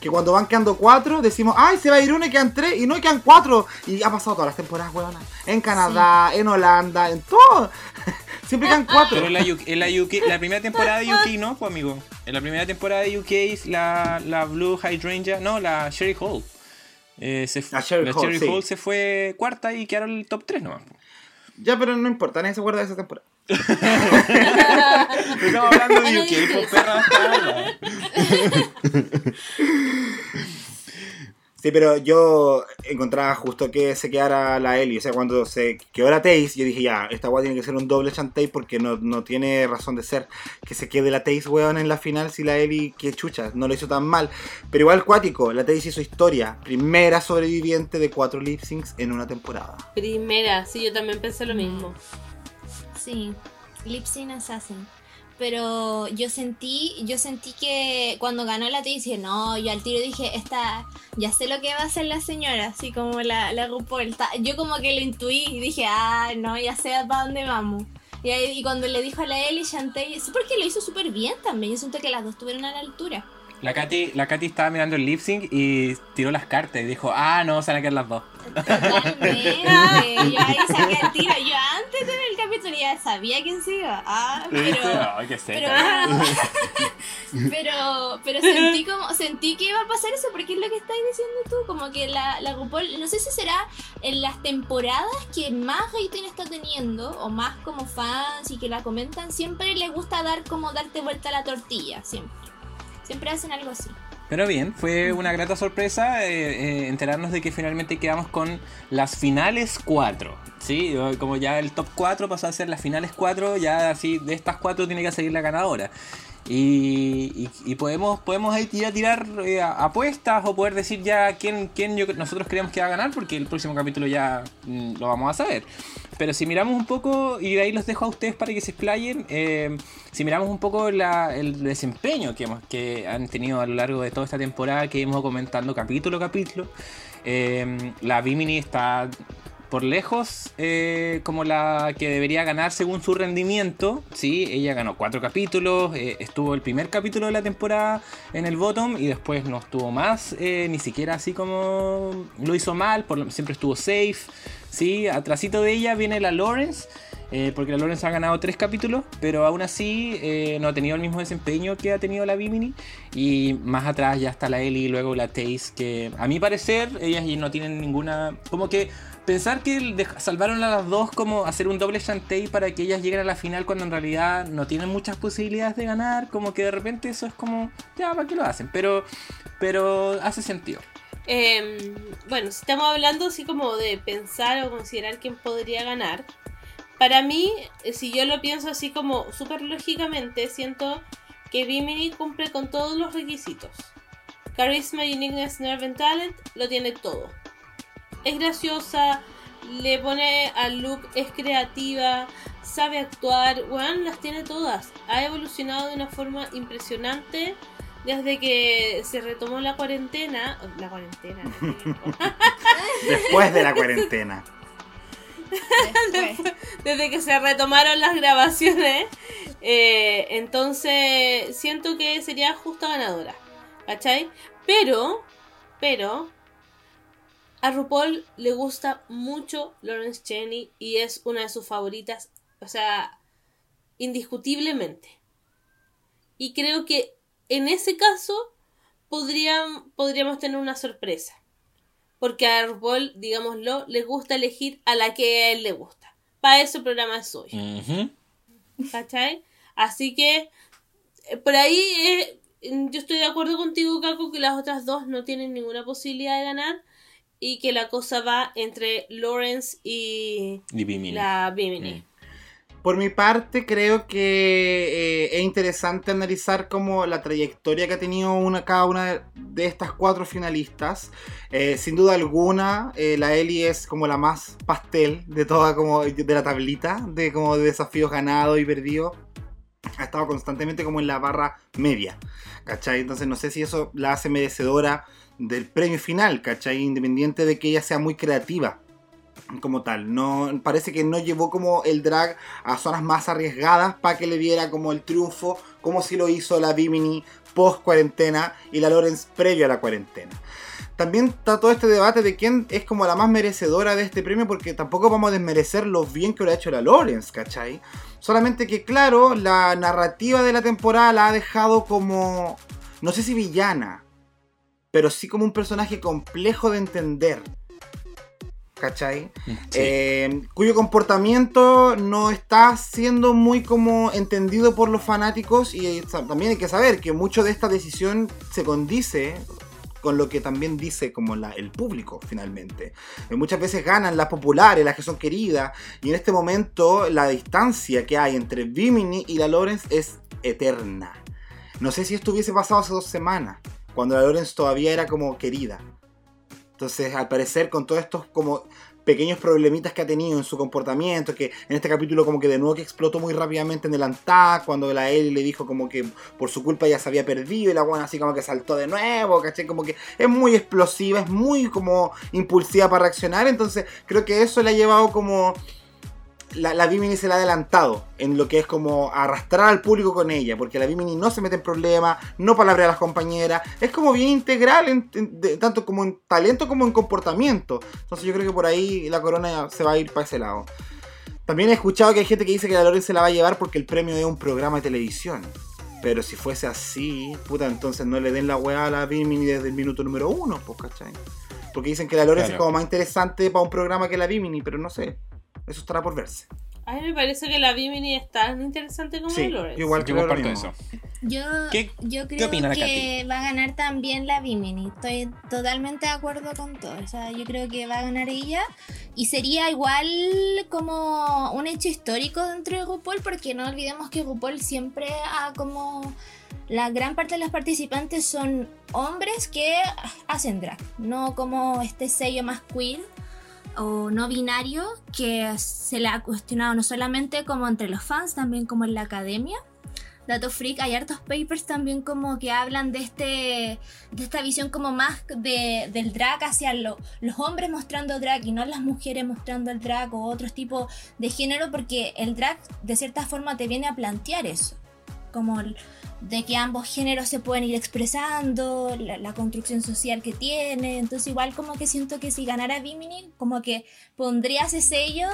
Que cuando van quedando cuatro, decimos, ay, se va a ir uno y quedan tres, y no y quedan cuatro. Y ha pasado todas las temporadas, weona. En Canadá, en Holanda, en todo. (laughs) Siempre quedan cuatro. Pero en la, UK en la, UK la primera temporada de UK no, pues amigo. En la primera temporada de UK es la, la Blue Hydrangea, no, la Sherry Hall. eh, se la Hall, sí. Hall se fue cuarta y quedaron en el top 3 nomás. Ya, pero no importa, nadie se acuerda de esa temporada. (laughs) Estamos hablando de (laughs) UK, perra. (laughs) Sí, pero yo encontraba justo que se quedara la Ellie. O sea, cuando se quedó la Taze, yo dije, ya, esta weá tiene que ser un doble chantay porque no, no tiene razón de ser que se quede la Taze, weón, en la final si la Ellie, que chucha, no lo hizo tan mal. Pero igual, cuático, la Taze hizo historia. Primera sobreviviente de cuatro lip syncs en una temporada. Primera, sí, yo también pensé lo mismo. Sí, Lip Sync Assassin. Pero yo sentí, yo sentí que cuando ganó la T no, yo al tiro dije, esta, ya sé lo que va a hacer la señora, así como la, la RuPaul. Yo como que lo intuí y dije, ah, no, ya sé para dónde vamos. Y, ahí- cuando le dijo a la Ellie, Shantae, porque lo hizo súper bien también. Yo siento que las dos estuvieron a la altura. La Katy, la Katy estaba mirando el lip sync y tiró las cartas y dijo, ah, no, se van a quedar las dos. Totalmente. yo ahí saqué el tiro. Yo antes de ver el capítulo ya sabía quién se iba. Ah, pero... Qué Pero, seca. (laughs) pero, pero sentí como, sentí que iba a pasar eso, porque es lo que estás diciendo tú, como que la, la RuPaul, no sé si será en las temporadas que más rating está teniendo, o más como fans y que la comentan, siempre les gusta dar como darte vuelta a la tortilla, siempre. Siempre hacen algo así. Pero bien, fue una grata sorpresa eh, eh, enterarnos de que finalmente quedamos con las finales 4. ¿sí? Como ya el top 4 pasó a ser las finales 4, ya así de estas 4 tiene que salir la ganadora. Y, y- podemos, podemos ahí tirar, tirar eh, apuestas o poder decir ya quién, quién nosotros creemos que va a ganar, porque el próximo capítulo ya mm, lo vamos a saber. Pero si miramos un poco, y ahí los dejo a ustedes para que se explayen, eh, si miramos un poco el desempeño que, hemos, que han tenido a lo largo de toda esta temporada, que hemos comentando capítulo a capítulo, eh, la Bimini está por lejos eh, como la que debería ganar según su rendimiento. Sí, ella ganó cuatro capítulos, eh, estuvo el primer capítulo de la temporada en el bottom y después no estuvo más, eh, ni siquiera así como lo hizo mal, por siempre estuvo safe. Sí, atrasito de ella viene la Lawrence. porque la Lawrence ha ganado tres capítulos, pero aún así no ha tenido el mismo desempeño que ha tenido la Bimini. Y más atrás ya está la Ellie y luego la Taze, que a mi parecer ellas no tienen ninguna... Como que pensar que salvaron a las dos como hacer un doble Shantae para que ellas lleguen a la final cuando en realidad no tienen muchas posibilidades de ganar, como que de repente eso es como, ya, ¿para qué lo hacen? Pero, pero hace sentido. Em, bueno, si estamos hablando así como de pensar o considerar quién podría ganar, para mí, eh, si yo lo pienso así como súper lógicamente, siento que Bimini cumple con todos los requisitos. Charisma, Uniqueness, Nerve and Talent lo tiene todo. Es graciosa, le pone al look, es creativa, sabe actuar, weón, las tiene todas. Ha evolucionado de una forma impresionante desde que se retomó la cuarentena. La cuarentena, no (laughs) Después de la cuarentena. Después. desde que se retomaron las grabaciones. eh, entonces, siento que sería justa ganadora. ¿Cachai? Pero, pero, a RuPaul le gusta mucho Lawrence Cheney y es una de sus favoritas. O sea, indiscutiblemente. Y creo que en ese caso podrían, podríamos tener una sorpresa. Porque a RuPaul, digámoslo, le gusta elegir a la que a él le gusta. Para eso el programa es. Ujú. ¿Cachai? Así que eh, por ahí eh, yo estoy de acuerdo contigo, Caco, que las otras dos no tienen ninguna posibilidad de ganar y que la cosa va entre Lawrence y Y Bimini. la Bimini. Mm. Por mi parte, creo que eh, es interesante analizar como la trayectoria que ha tenido una, cada una de estas cuatro finalistas. Eh, sin duda alguna, eh, la Ellie es como la más pastel de toda como de la tablita de como de desafíos ganados y perdidos. Ha estado constantemente como en la barra media, ¿cachai? Entonces no sé si eso la hace merecedora del premio final, ¿cachai? Independiente de que ella sea muy creativa como tal. No, parece que no llevó como el drag a zonas más arriesgadas para que le diera como el triunfo, como si lo hizo la Bimini post cuarentena y la Lawrence previo a la cuarentena. También está todo este debate de quién es como la más merecedora de este premio, porque tampoco vamos a desmerecer lo bien que lo ha hecho la Lawrence, ¿cachai? Solamente que, claro, la narrativa de la temporada la ha dejado como, no sé si villana, pero sí como un personaje complejo de entender. ¿Cachai? Sí. Eh, cuyo comportamiento no está siendo muy como entendido por los fanáticos y eh, también hay que saber que mucho de esta decisión se condice con lo que también dice como la- el público finalmente. Eh, muchas veces ganan las populares, las que son queridas y en este momento la distancia que hay entre Bimini y la Lawrence es eterna. No sé si esto hubiese pasado hace dos semanas, cuando la Lawrence todavía era como querida. Entonces, al parecer, con todos estos como pequeños problemitas que ha tenido en su comportamiento, que en este capítulo como que de nuevo que explotó muy rápidamente en el Antac, cuando la Ellie le dijo como que por su culpa ya se había perdido y la buena así como que saltó de nuevo, ¿cachai? Como que es muy explosiva, es muy como impulsiva para reaccionar, entonces creo que eso le ha llevado como... La, la Bimini se la ha adelantado en lo que es como arrastrar al público con ella, porque la Bimini no se mete en problemas, no palabrea a las compañeras, es como bien integral, en- en- de- tanto como en talento como en comportamiento. Entonces yo creo que por ahí la corona se va a ir para ese lado. También he escuchado que hay gente que dice que la Loren se la va a llevar porque el premio es un programa de televisión. Pero si fuese así, puta, entonces no le den la weá a la Bimini desde el minuto número uno, pues, ¿cachai? Porque dicen que la Loren Claro. es como más interesante para un programa que la Bimini, pero no sé. Eso estará por verse. A mí me parece que la Bimini es tan interesante como Sí, yo igual Yo creo lo comparto eso. Yo, ¿Qué- yo qué creo la que va a ganar también la Bimini. Estoy totalmente de acuerdo con todo. O sea, yo creo que va a ganar ella. Y sería igual como un hecho histórico dentro de RuPaul, porque no olvidemos que RuPaul siempre ha como. La gran parte de los participantes son hombres que hacen drag, no como este sello más queer o no binario que se le ha cuestionado no solamente como entre los fans, también como en la academia. Dato freak, hay hartos papers también como que hablan de este de esta visión como más de, del drag hacia lo- los hombres mostrando drag y no las mujeres mostrando el drag o otros tipos de género porque el drag de cierta forma te viene a plantear eso como de que ambos géneros se pueden ir expresando, la, construcción social que tiene, entonces igual como que siento que si ganara Bimini como que pondría ese sello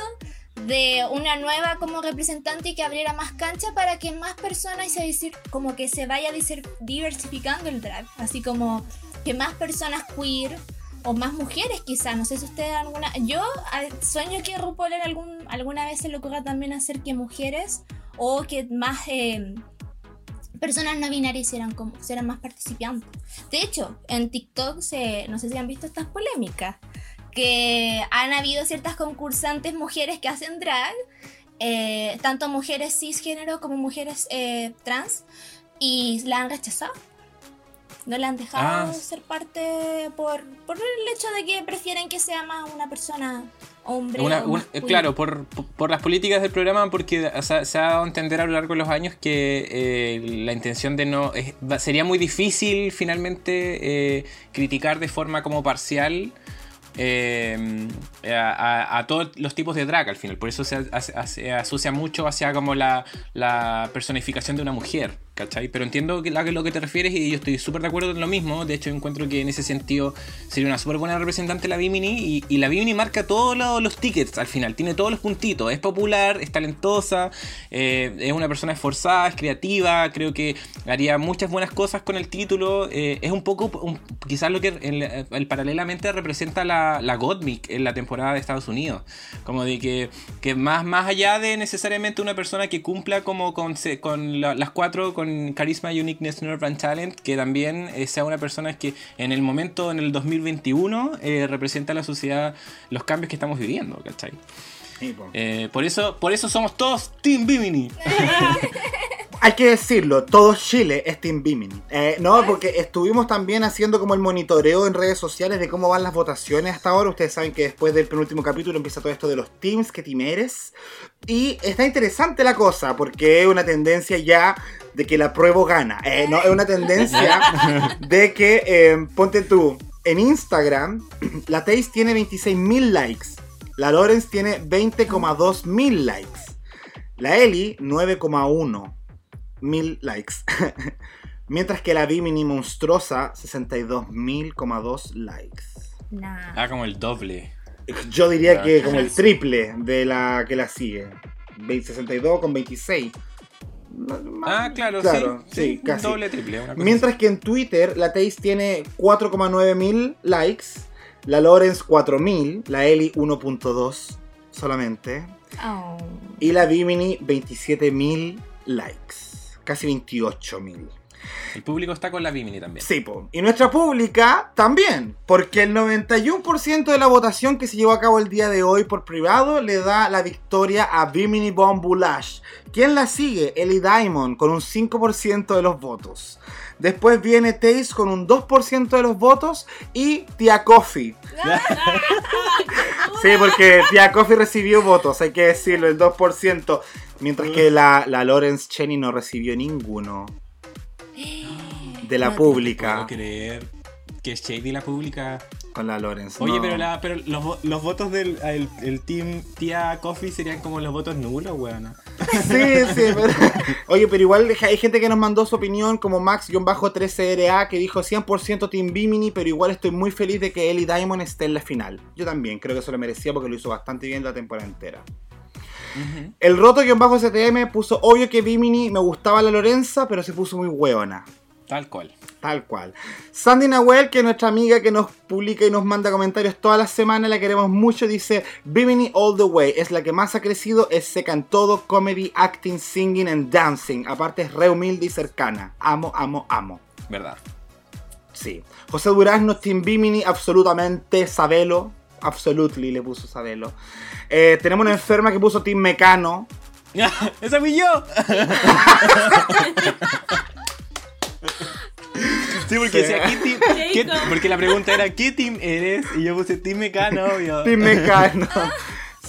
de una nueva como representante y que abriera más cancha para que más personas se decir como que se vaya diversificando el drag, así como que más personas queer o más mujeres quizás, no sé si ustedes alguna, yo ah, sueño que RuPaul en algún, alguna vez se le ocurra también hacer que mujeres o que más eh, personas no binarias serán como serán más participantes. De hecho, en TikTok se, no sé si han visto estas polémicas que han habido ciertas concursantes mujeres que hacen drag, eh, tanto mujeres cisgénero como mujeres eh, trans, y la han rechazado. No la han dejado Ah. ser parte por, por el hecho de que prefieren que sea más una persona hombre. Una- o claro, por, por las políticas del programa, porque o sea, se ha dado a entender a lo largo de los años que eh, la intención de no... es- sería muy difícil finalmente eh, criticar de forma como parcial eh, a, a- a todos los tipos de drag al final. Por eso se, hace- se asocia mucho hacia como la, la personificación de una mujer. ¿Cachai? Pero entiendo a lo que te refieres y yo estoy súper de acuerdo en lo mismo. De hecho, encuentro que en ese sentido sería una súper buena representante la Bimini. Y, y la Bimini marca todos lo- los tickets al final. Tiene todos los puntitos. Es popular, es talentosa, eh, es una persona esforzada, es creativa. Creo que haría muchas buenas cosas con el título. eh, es un poco, un- quizás lo que en la- el paralelamente representa la, la Gottmik en la temporada de Estados Unidos. Como de que, que más, más allá de necesariamente una persona que cumpla como con, con la- las cuatro, con carisma, uniqueness, nerve and talent, que también eh, sea una persona que en el momento, en el 2021, eh, representa a la sociedad los cambios que estamos viviendo, ¿cachai? Sí. Eh, por, eso, por eso somos todos Team Bimini. (laughs) Hay que decirlo, todo Chile es Team Bimini. Eh, no, porque estuvimos también haciendo como el monitoreo en redes sociales de cómo van las votaciones hasta ahora. Ustedes saben que después del penúltimo capítulo empieza todo esto de los teams, que team eres. Y está interesante la cosa, porque es una tendencia ya de que la prueba gana. Eh, no, es una tendencia (laughs) de que, eh, ponte tú, en Instagram, (clears throat) la Taste tiene 26.000 likes. La Lawrence tiene 20,2 mil likes. La Eli, 9,1 mil likes. (laughs) Mientras que la Bimini monstruosa, 62.000,2 likes. Nah. Ah, como el doble. Yo diría Ah. que como el triple de la que la sigue. Ve- 62 con 26. Ah, claro, Claro, sí. sí, casi. Doble, triple. una cosa Mientras que en Twitter la Taze tiene 4,9 mil likes, la Lawrence 4000, la Eli 1.2 solamente, Oh. y la Bimini 27 mil likes, casi 28 mil. El público está con la Bimini también. Sí, po. y nuestra pública también, porque el 91% de la votación que se llevó a cabo el día de hoy por privado le da la victoria a Bimini Bomb Boulash. ¿Quién la sigue? Ellie Diamond con un 5% de los votos. Después viene Taze con un 2% de los votos y Tia Coffee. (laughs) Sí, porque Tia Coffee recibió votos, hay que decirlo, el 2%. Mientras que la, la Lawrence Cheney no recibió ninguno. De la No pública. Puedo creer que es Shady la pública. Con la Lawrence. Oye, no. pero, la, pero los, vo- los votos del el, el team Tía Coffee serían como los votos nulos, weón. Sí, sí, (laughs) pero... Oye, pero igual hay gente que nos mandó su opinión, como Max-13RA, que dijo 100% Team Bimini, pero igual estoy muy feliz de que Ellie Diamond esté en la final. Yo también, creo que eso lo merecía porque lo hizo bastante bien la temporada entera. El roto-STM puso, obvio que Bimini me gustaba la Lorenza, pero se puso muy hueona. Tal cual. Tal cual. Sandy Nahuel, que es nuestra amiga que nos publica y nos manda comentarios todas las semanas, la queremos mucho, dice, Bimini All the Way, es la que más ha crecido, es seca en todo, comedy, acting, singing and dancing. Aparte es re humilde y cercana. Amo, amo, amo. ¿Verdad? Sí. José Durazno, Team Bimini, absolutamente, Sabelo. Absolutely le puso Sabelo. Eh, tenemos una enferma que puso Team Mecano. (laughs) ¡Esa fui yo! Sí, porque decía, ¿qué team? qué- porque la pregunta era, ¿qué team eres? Y yo puse Team Mecano, obvio. Team Mecano.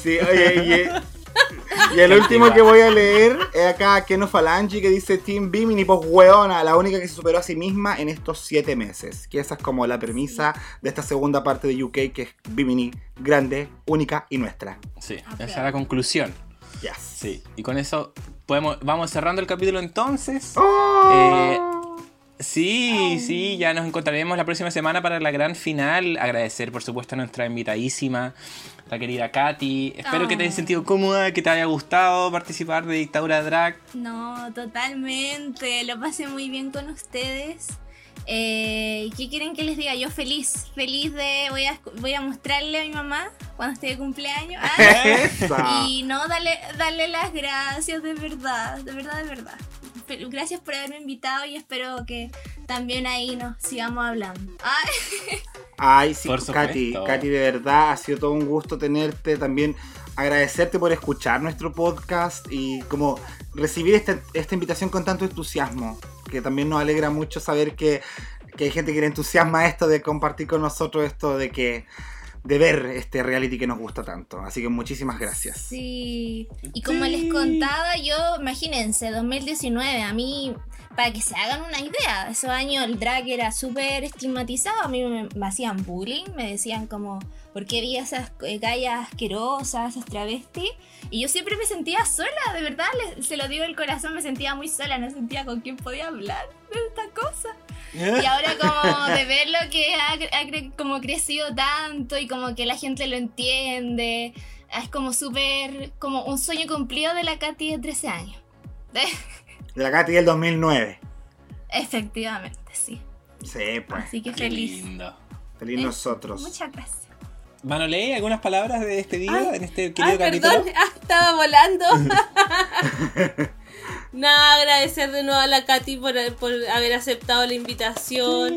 Sí, oye, y, (laughs) y el último que voy a leer es acá Keno Falangi que dice Team Bimini, pues weona, la única que se superó a sí misma en estos siete meses. Que esa es como la premisa de esta segunda parte de UK, que es Bimini, grande, única y nuestra. Sí, esa es la conclusión. Yes. Sí, y con eso podemos, vamos cerrando el capítulo entonces. Oh. Eh, sí, sí, ya nos encontraremos la próxima semana para la gran final. Agradecer, por supuesto, a nuestra invitadísima, la querida Katy. Espero que te hayas Oh. sentido cómoda, que te haya gustado participar de Dictadura Drag. No, totalmente. Lo pasé muy bien con ustedes. Eh, ¿Qué quieren que les diga? Yo feliz, feliz de... Voy a, voy a mostrarle a mi mamá cuando esté de cumpleaños. Ah, (laughs) y no, darle, darle las gracias de verdad, de verdad, de verdad. Gracias por haberme invitado y espero que también ahí nos sigamos hablando. Ay, Ay, sí, Por Katy, supuesto. Katy, de verdad ha sido todo un gusto tenerte. También agradecerte por escuchar nuestro podcast y como recibir esta, esta invitación con tanto entusiasmo. Que también nos alegra mucho saber que, que hay gente que le entusiasma esto de compartir con nosotros esto de que de ver este reality que nos gusta tanto. Así que muchísimas gracias. Sí, y como les contaba, yo, imagínense, 2019, a mí, para que se hagan una idea, esos años el drag era súper estigmatizado, a mí me, me hacían bullying, me decían como, ¿por qué vi esas eh, gallas asquerosas, esas travestis? Y yo siempre me sentía sola, de verdad, les- se lo digo del corazón, me sentía muy sola, no sentía con quién podía hablar de esta cosa. Y ahora como de ver lo que ha, ha como crecido tanto y como que la gente lo entiende, es como súper, como un sueño cumplido de la Katy de 13 años. (laughs) De la Katy del 2009. Efectivamente, sí. Sí, pues. Así que Qué feliz. lindo. Feliz Eh, nosotros. Muchas gracias. Manolé, ¿algunas palabras de despedida Ay, en este querido Ay, capítulo? perdón, (laughs) ah, estaba volando. (laughs) Nada, agradecer de nuevo a la Katy por, por haber aceptado la invitación.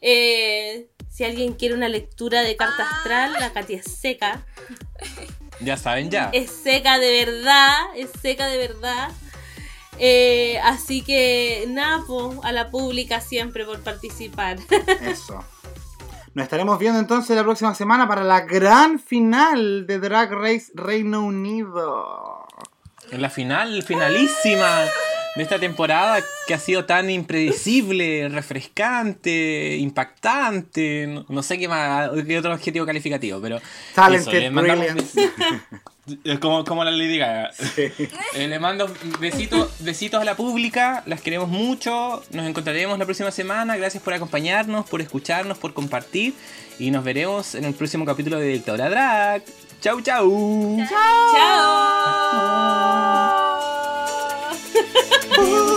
Eh, si alguien quiere una lectura de carta astral, la Katy es seca. Ya saben, ya. Es seca de verdad, es seca de verdad. Eh, así que nada, po, a la pública siempre por participar. (laughs) Eso. Nos estaremos viendo entonces la próxima semana para la gran final de Drag Race Reino Unido. En la final, finalísima de esta temporada que ha sido tan impredecible, refrescante, impactante. No, no sé qué más, qué otro adjetivo calificativo, pero. Talented, le mandamos brilliant. (laughs) Es como, como la Lady Gaga. (laughs) Eh, le mando besitos, besitos a la pública, las queremos mucho. Nos encontraremos la próxima semana. Gracias por acompañarnos, por escucharnos, por compartir. Y nos veremos en el próximo capítulo de Dictadura Drag. Chau, chau. ¡Chao! Oh. (laughs)